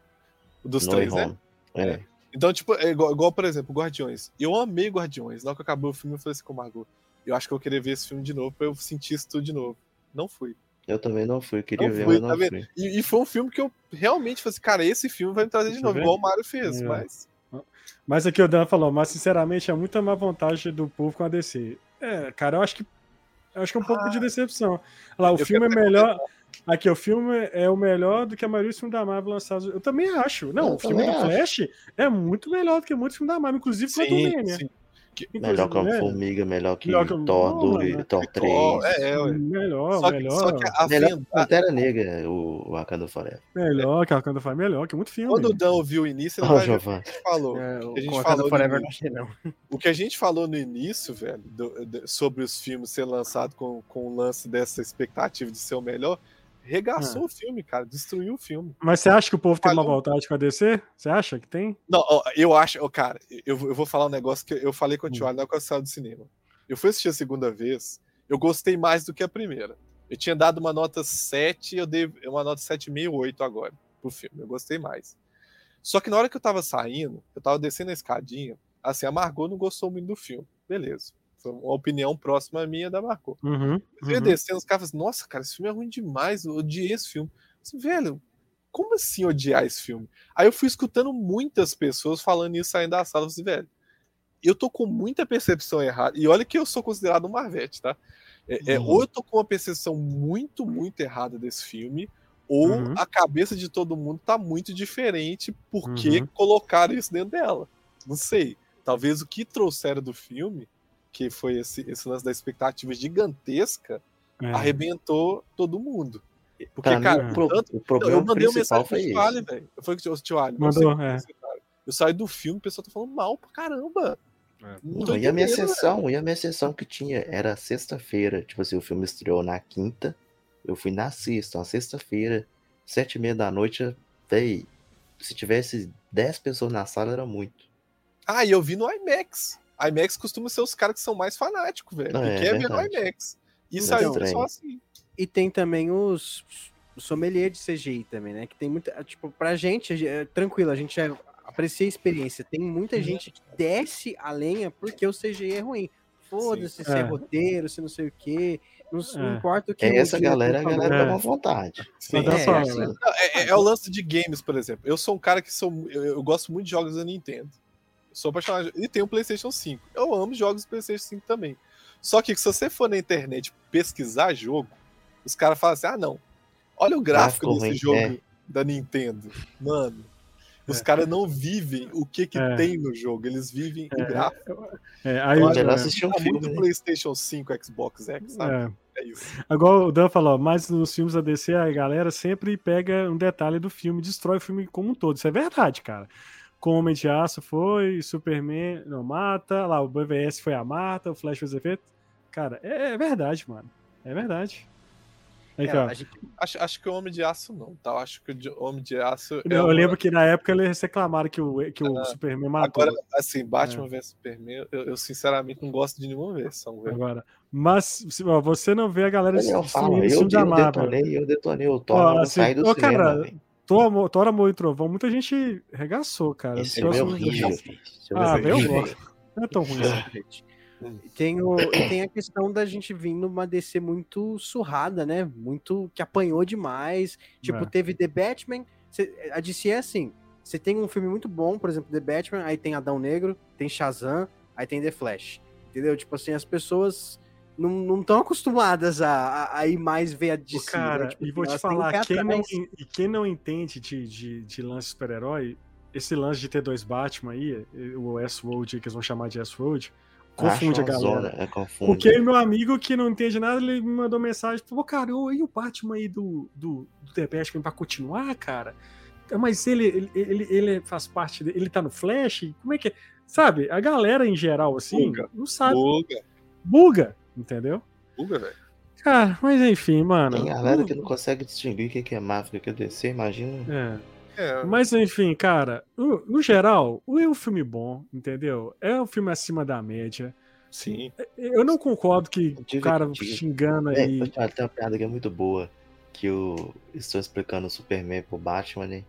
dos No três, né? Home. É. Então, tipo, é igual, igual, por exemplo, Guardiões. Eu amei Guardiões. Hora que acabou o filme, eu falei assim com o Margot. Eu acho que eu queria ver esse filme de novo pra eu sentir isso tudo de novo. Não fui. Eu também não fui, queria Não ver, fui, mas tá não vendo? fui. E, e foi um filme que eu realmente falei assim, cara, esse filme vai me trazer de Deixa eu novo, ver. igual o Mario fez, É. mas. Mas aqui o Dan falou, mas sinceramente é muita má vontade do povo com a DC. É, cara, eu acho que eu acho que é um pouco de decepção. Olha Lá, o Eu filme é melhor. Aqui, o filme é o melhor do que a maioria dos filmes da Marvel lançados. Eu também acho. Não, Eu o filme do Flash é muito melhor do que muitos filmes da Marvel, inclusive quanto o Mania. sim. Melhor que a né? Formiga, melhor que Melhor que o- Thor, Não, 2, mano. Thor 3. Thor, é, é, ué. Melhor, Só que, melhor. só que a Melhor que Pantera Negra, o Wakanda Forever. Melhor que a Wakanda faz melhor, que muito filme. quando o Dan ouviu o início, ele Ó, vai ver o que Giovanni. a gente falou. É, O que a gente falou Forever no não achei, não. O que a gente falou no início, velho, do- do- sobre os filmes ser lançados com, com o lance dessa expectativa de ser o melhor, regaçou o filme, cara, destruiu o filme. Mas você acha que o povo tem uma Falou. vontade com a DC? Você acha que tem? Não, eu acho, cara, eu, eu vou falar um negócio que eu falei com o Hum. Tio Ali na hora do cinema. Eu fui assistir a segunda vez, eu gostei mais do que a primeira. Eu tinha dado uma nota 7, eu dei uma nota 7,5, 8 agora pro filme. Eu gostei mais. Só que na hora que eu tava saindo, eu tava descendo a escadinha, assim, a Margot não gostou muito do filme. Beleza. Foi uma opinião próxima à minha da Margot. Uhum, Eu ia uhum. descendo, os caras falaram, nossa, cara, esse filme é ruim demais, eu odiei esse filme. Assim, velho, como assim odiar esse filme? Aí eu fui escutando muitas pessoas falando isso saindo da sala, eu falei assim, velho, eu tô com muita percepção errada, e olha que eu sou considerado um Marvete, tá? É, é, Uhum. Ou eu tô com uma percepção muito, muito errada desse filme, ou Uhum. a cabeça de todo mundo tá muito diferente porque Uhum. colocaram isso dentro dela. Não sei. Talvez o que trouxeram do filme, que foi esse, esse lance da expectativa gigantesca, É. arrebentou todo mundo. Porque, cara, o, pro- tanto- o problema eu mandei uma mensagem pro foi Tio. Ali, velho. Eu falei que o Tio Ali, Mandou, é. Eu saí do filme, o pessoal tá falando mal pra caramba. Não, e a minha sessão, e a minha sessão que tinha era sexta-feira. Tipo assim, o filme estreou na quinta. Eu fui na sexta, uma sexta-feira, sete e meia da noite. Véi, se tivesse dez pessoas na sala, era muito. Ah, e eu vi no IMAX. IMAX costuma ser os caras que são mais fanáticos, velho. Não, E é quer ver no verdade. IMAX. E Mas saiu estranho. pessoal assim. E tem também os, sommelier de CGI também, né? Que tem muita. Tipo, pra gente, é tranquilo, a gente é- aprecia a experiência. Tem muita Uhum. gente que desce a lenha porque o CGI é ruim. Foda-se se é É. roteiro, se não sei o quê. Não, não É. importa o que É essa galera, a galera É. dá uma vontade. Sim, é, só- Não, é, é- é o lance de games, por exemplo. Eu sou um cara que sou. Eu, eu gosto muito de jogos da Nintendo. Sou apaixonado. E tenho um PlayStation 5. Eu amo jogos do PlayStation 5 também. Só que se você for na internet pesquisar jogo, os caras falam assim: ah, não. Olha o gráfico Gráfico desse jogo é. da Nintendo. Mano. Os É. caras não vivem o que, que É. tem no jogo, eles vivem o gráfico. É, aí, Eu um filme, muito né? PlayStation 5, Xbox X, sabe? é. Isso. Agora o Dan falou, mas nos filmes da DC a galera sempre pega um detalhe do filme destrói o filme como um todo. Isso é verdade, cara. Com Homem de Aço foi, Superman não mata, lá o BVS foi a Marta, o Flash fez efeito. Cara, é, é verdade, mano. É verdade. Aí, É, gente- Acho, acho que o Homem de Aço não, tá? Eu Acho que o Homem de Aço. é eu uma- lembro que na época eles reclamaram que o, que o Superman matou. Agora, assim, Batman É. vs Superman, eu, eu sinceramente não gosto de nenhuma versão, velho. Agora. Mas se- ó, você não vê a galera Eu falo, o eu, da eu Marvel. detonei, eu detonei o Thor, Ó, eu assim, ô, cinema, cara. Thor, Amor- Thor, Amor e Trovão, muita gente regaçou, cara. Esse filme é horrível, Ah, velho, eu gosto. Não é tão ruim assim. gente. Tem, o, e tem a questão da gente vir numa DC muito surrada, né? Muito que apanhou demais. Tipo, É. teve The Batman. cê- a DC é assim: você tem um filme muito bom, por exemplo, The Batman, aí tem Adão Negro, tem Shazam, aí tem The Flash. Entendeu? Tipo assim, as pessoas não estão acostumadas a, a, a ir mais ver a DC. cara, né? Tipo, e vou te falar, quem não, e quem não entende de, de, de lance super-herói, esse lance de ter dois Batman aí, o S-World, que eles vão chamar de S-World, confunde a galera. zona, é, confunde. Porque meu amigo que não entende nada, ele me mandou mensagem, falou, cara, e o Batman aí do, do, do The Batman pra continuar, cara? Mas ele, ele, ele, ele faz parte, dele, ele tá no Flash? Como é que é? Sabe, a galera em geral, assim, Buga. não sabe, Buga, buga, entendeu? buga, velho. Cara, mas enfim, mano. Tem galera que não consegue distinguir o que é Marvel e o que é DC, imagina. É. É, Mas enfim, cara, no, geral, é um filme bom, entendeu? É um filme acima da média. sim. Eu não concordo que o cara xingando É, aí. tem uma piada que é muito boa. Que eu estou explicando o Superman pro Batman, né?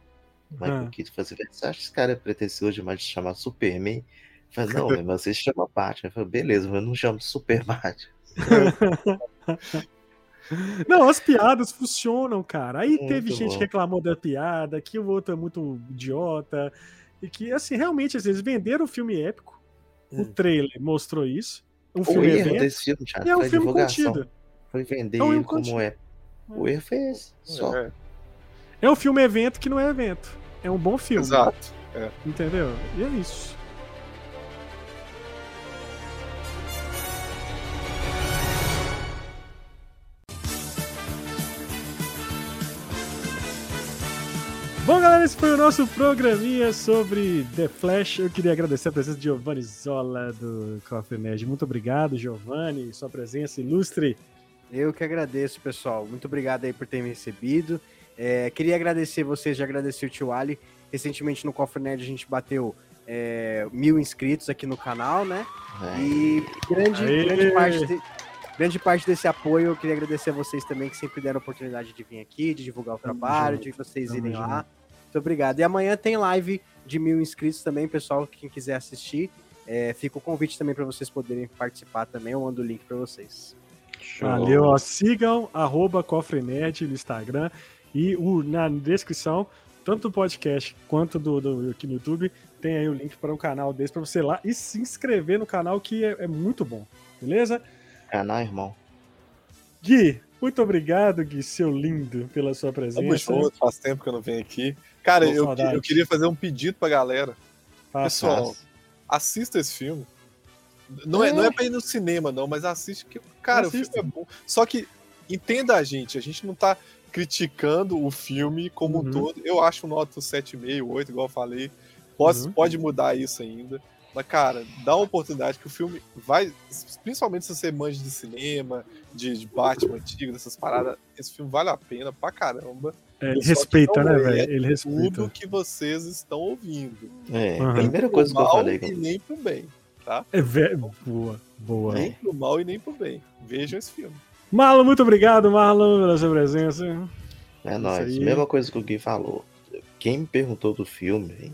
Michael Ah. Keaton falou assim: você acha que esse cara é pretencioso demais de chamar Superman? Falei, não, mas você se chama Batman. Eu falei, beleza, mas eu não chamo de Super Batman. Não, as piadas funcionam, cara. Aí Muito teve gente bom. que reclamou da piada, que o outro é muito idiota. E que, assim, realmente, às vezes venderam o filme épico. O Hum. trailer mostrou isso. Um O filme erro evento. desse filme, Thiago, E é um filme divulgação. contido. Foi vender É um ele filme como contido. é. O erro foi esse. Só. É, É um filme evento que não é evento. É um bom filme. exato. Entendeu? E é isso. Bom, galera, esse foi o nosso programinha sobre The Flash. Eu queria agradecer a presença de Giovanni Zola do Coffee Nerd. Muito obrigado, Giovanni, sua presença ilustre. Eu que agradeço, pessoal. Muito obrigado aí por ter me recebido. É, queria agradecer vocês, já agradeci o tio Ali. Recentemente no Cofre Nerd a gente bateu é, mil inscritos aqui no canal, né? É. E grande, grande, parte de- grande parte desse apoio eu queria agradecer a vocês também que sempre deram a oportunidade de vir aqui, de divulgar o trabalho, junto. de vocês Tamo irem lá. Muito obrigado. E amanhã tem live de mil inscritos também, pessoal. Quem quiser assistir, é, fica o convite também para vocês poderem participar também. Eu mando o link para vocês. Show. Valeu, ó. Sigam arroba Cofre Nerd no Instagram e o, na descrição, tanto do podcast quanto do, do aqui no YouTube, tem aí o link para o canal desse para você ir lá e se inscrever no canal que é, é muito bom, beleza? Canal, irmão. Gui, muito obrigado, Gui, seu lindo, pela sua Tamo presença. junto, faz tempo que eu não venho aqui. Cara, eu, eu queria fazer um pedido pra galera. Faça. Pessoal, assista esse filme. Não é, não é pra ir no cinema, não, mas assiste que, cara, Assista. o filme é bom. Só que entenda a gente, a gente não tá criticando o filme como Uhum. um todo. Eu acho nota 7,5, 8, igual eu falei. Pode, Uhum. pode mudar isso ainda. Mas, cara, dá uma oportunidade que o filme vai. Principalmente se você manja de cinema, de, de Batman antigo, dessas paradas, esse filme vale a pena pra caramba. É, ele respeita, né, é velho? Ele Tudo respeita. que vocês estão ouvindo. É, Uhum. a primeira coisa que eu mal falei. E nem pro bem. É, ve- boa, boa. Nem pro mal e nem pro bem. Vejam esse filme. Marlon, muito obrigado, Marlon, pela sua presença. É nóis. Mesma coisa que o Gui falou. Quem me perguntou do filme, hein,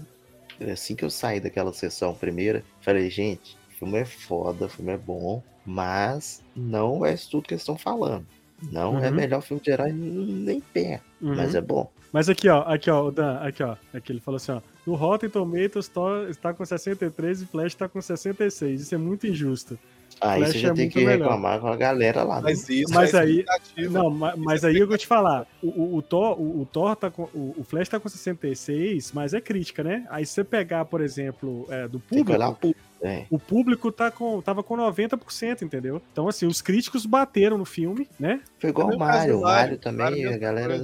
assim que eu saí daquela sessão primeira, falei, gente, o filme é foda, o filme é bom, Mas não é isso tudo que eles estão falando. Não é Uhum. melhor filme de herói nem pé, Uhum. mas é bom. Mas aqui, ó, aqui, ó, o Dan, aqui, ó. Aqui ele falou assim, ó. No Rotten Tomatoes está com 63 e Flash está com 66. Isso é muito injusto. Aí Flash você já é tem que melhor. reclamar com a galera lá. né? Mas isso Mas é aí-. Não, ma- mas, aí eu vou te falar. O, o, o Thor, o, o Thor tá com. O, o Flash tá com 66, mas é crítica, né? Aí se você pegar, por exemplo, é, do Tem que olhar público. É. o público tá com, tava com 90%, entendeu? Então, assim, os críticos bateram no filme, né? Foi igual É o Mario. O Mario. Também, Mario é a galera.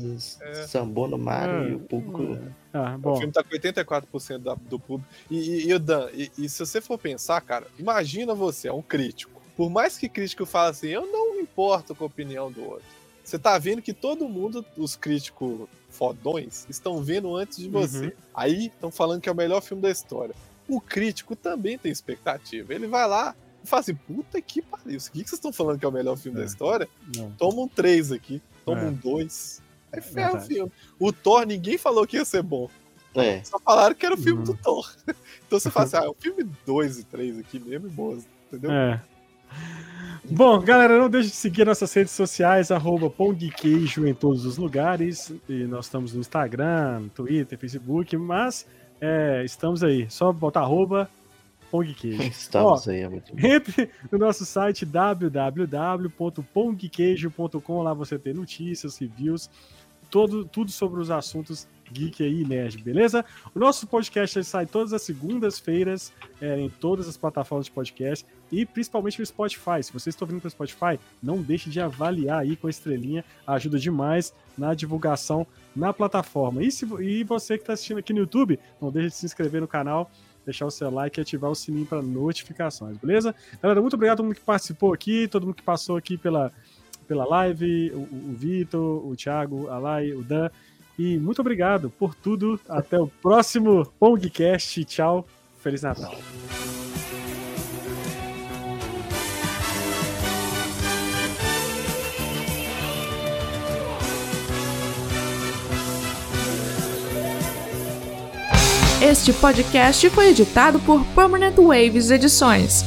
É. sambou no Mario É. e o público. Ah, O filme tá com 84% da- do público. E, e, e o Dan, e, e se você for pensar, cara, imagina você, é um crítico. Por mais que crítico fale assim, eu não me importo com a opinião do outro. Você tá vendo que todo mundo, os críticos fodões, estão vendo antes de você. Uhum. Aí estão falando que é o melhor filme da história. O crítico também tem expectativa. Ele vai lá e fala assim: puta que pariu, o que vocês estão falando que é o melhor filme É. da história? Não. Toma um 3 aqui, toma É. um 2. Aí ferra o filme. O Thor, ninguém falou que ia ser bom. É. Só falaram que era o filme Uhum. do Thor. Então você fala assim, ah, é o filme 2 e 3 aqui mesmo e boas, entendeu? É. Bom, galera, não deixe de seguir nossas redes sociais, arroba Pongqueijo em todos os lugares. E nós estamos no Instagram, Twitter, Facebook, mas é, estamos aí. Só botar arroba Pongqueijo. Estamos aí, é muito bom. Entre no nosso site www.pongqueijo.com, lá você tem notícias, reviews, todo, tudo sobre os assuntos geek aí, nerd, beleza? O nosso podcast sai todas as segundas-feiras é, em todas as plataformas de podcast e principalmente no Spotify. Se vocês estão vindo para o Spotify, não deixe de avaliar aí com a estrelinha, ajuda demais na divulgação na plataforma. E, se, e você que está assistindo aqui no YouTube, não deixe de se inscrever no canal, deixar o seu like e ativar o sininho para notificações, beleza? Galera, muito obrigado a todo mundo que participou aqui, todo mundo que passou aqui pela, pela live, o, o Vitor, o Thiago, a Lai, o Dan. E muito obrigado por tudo. Até o próximo Pongcast. Tchau. Feliz Natal. Este podcast foi editado por Permanent Waves Edições.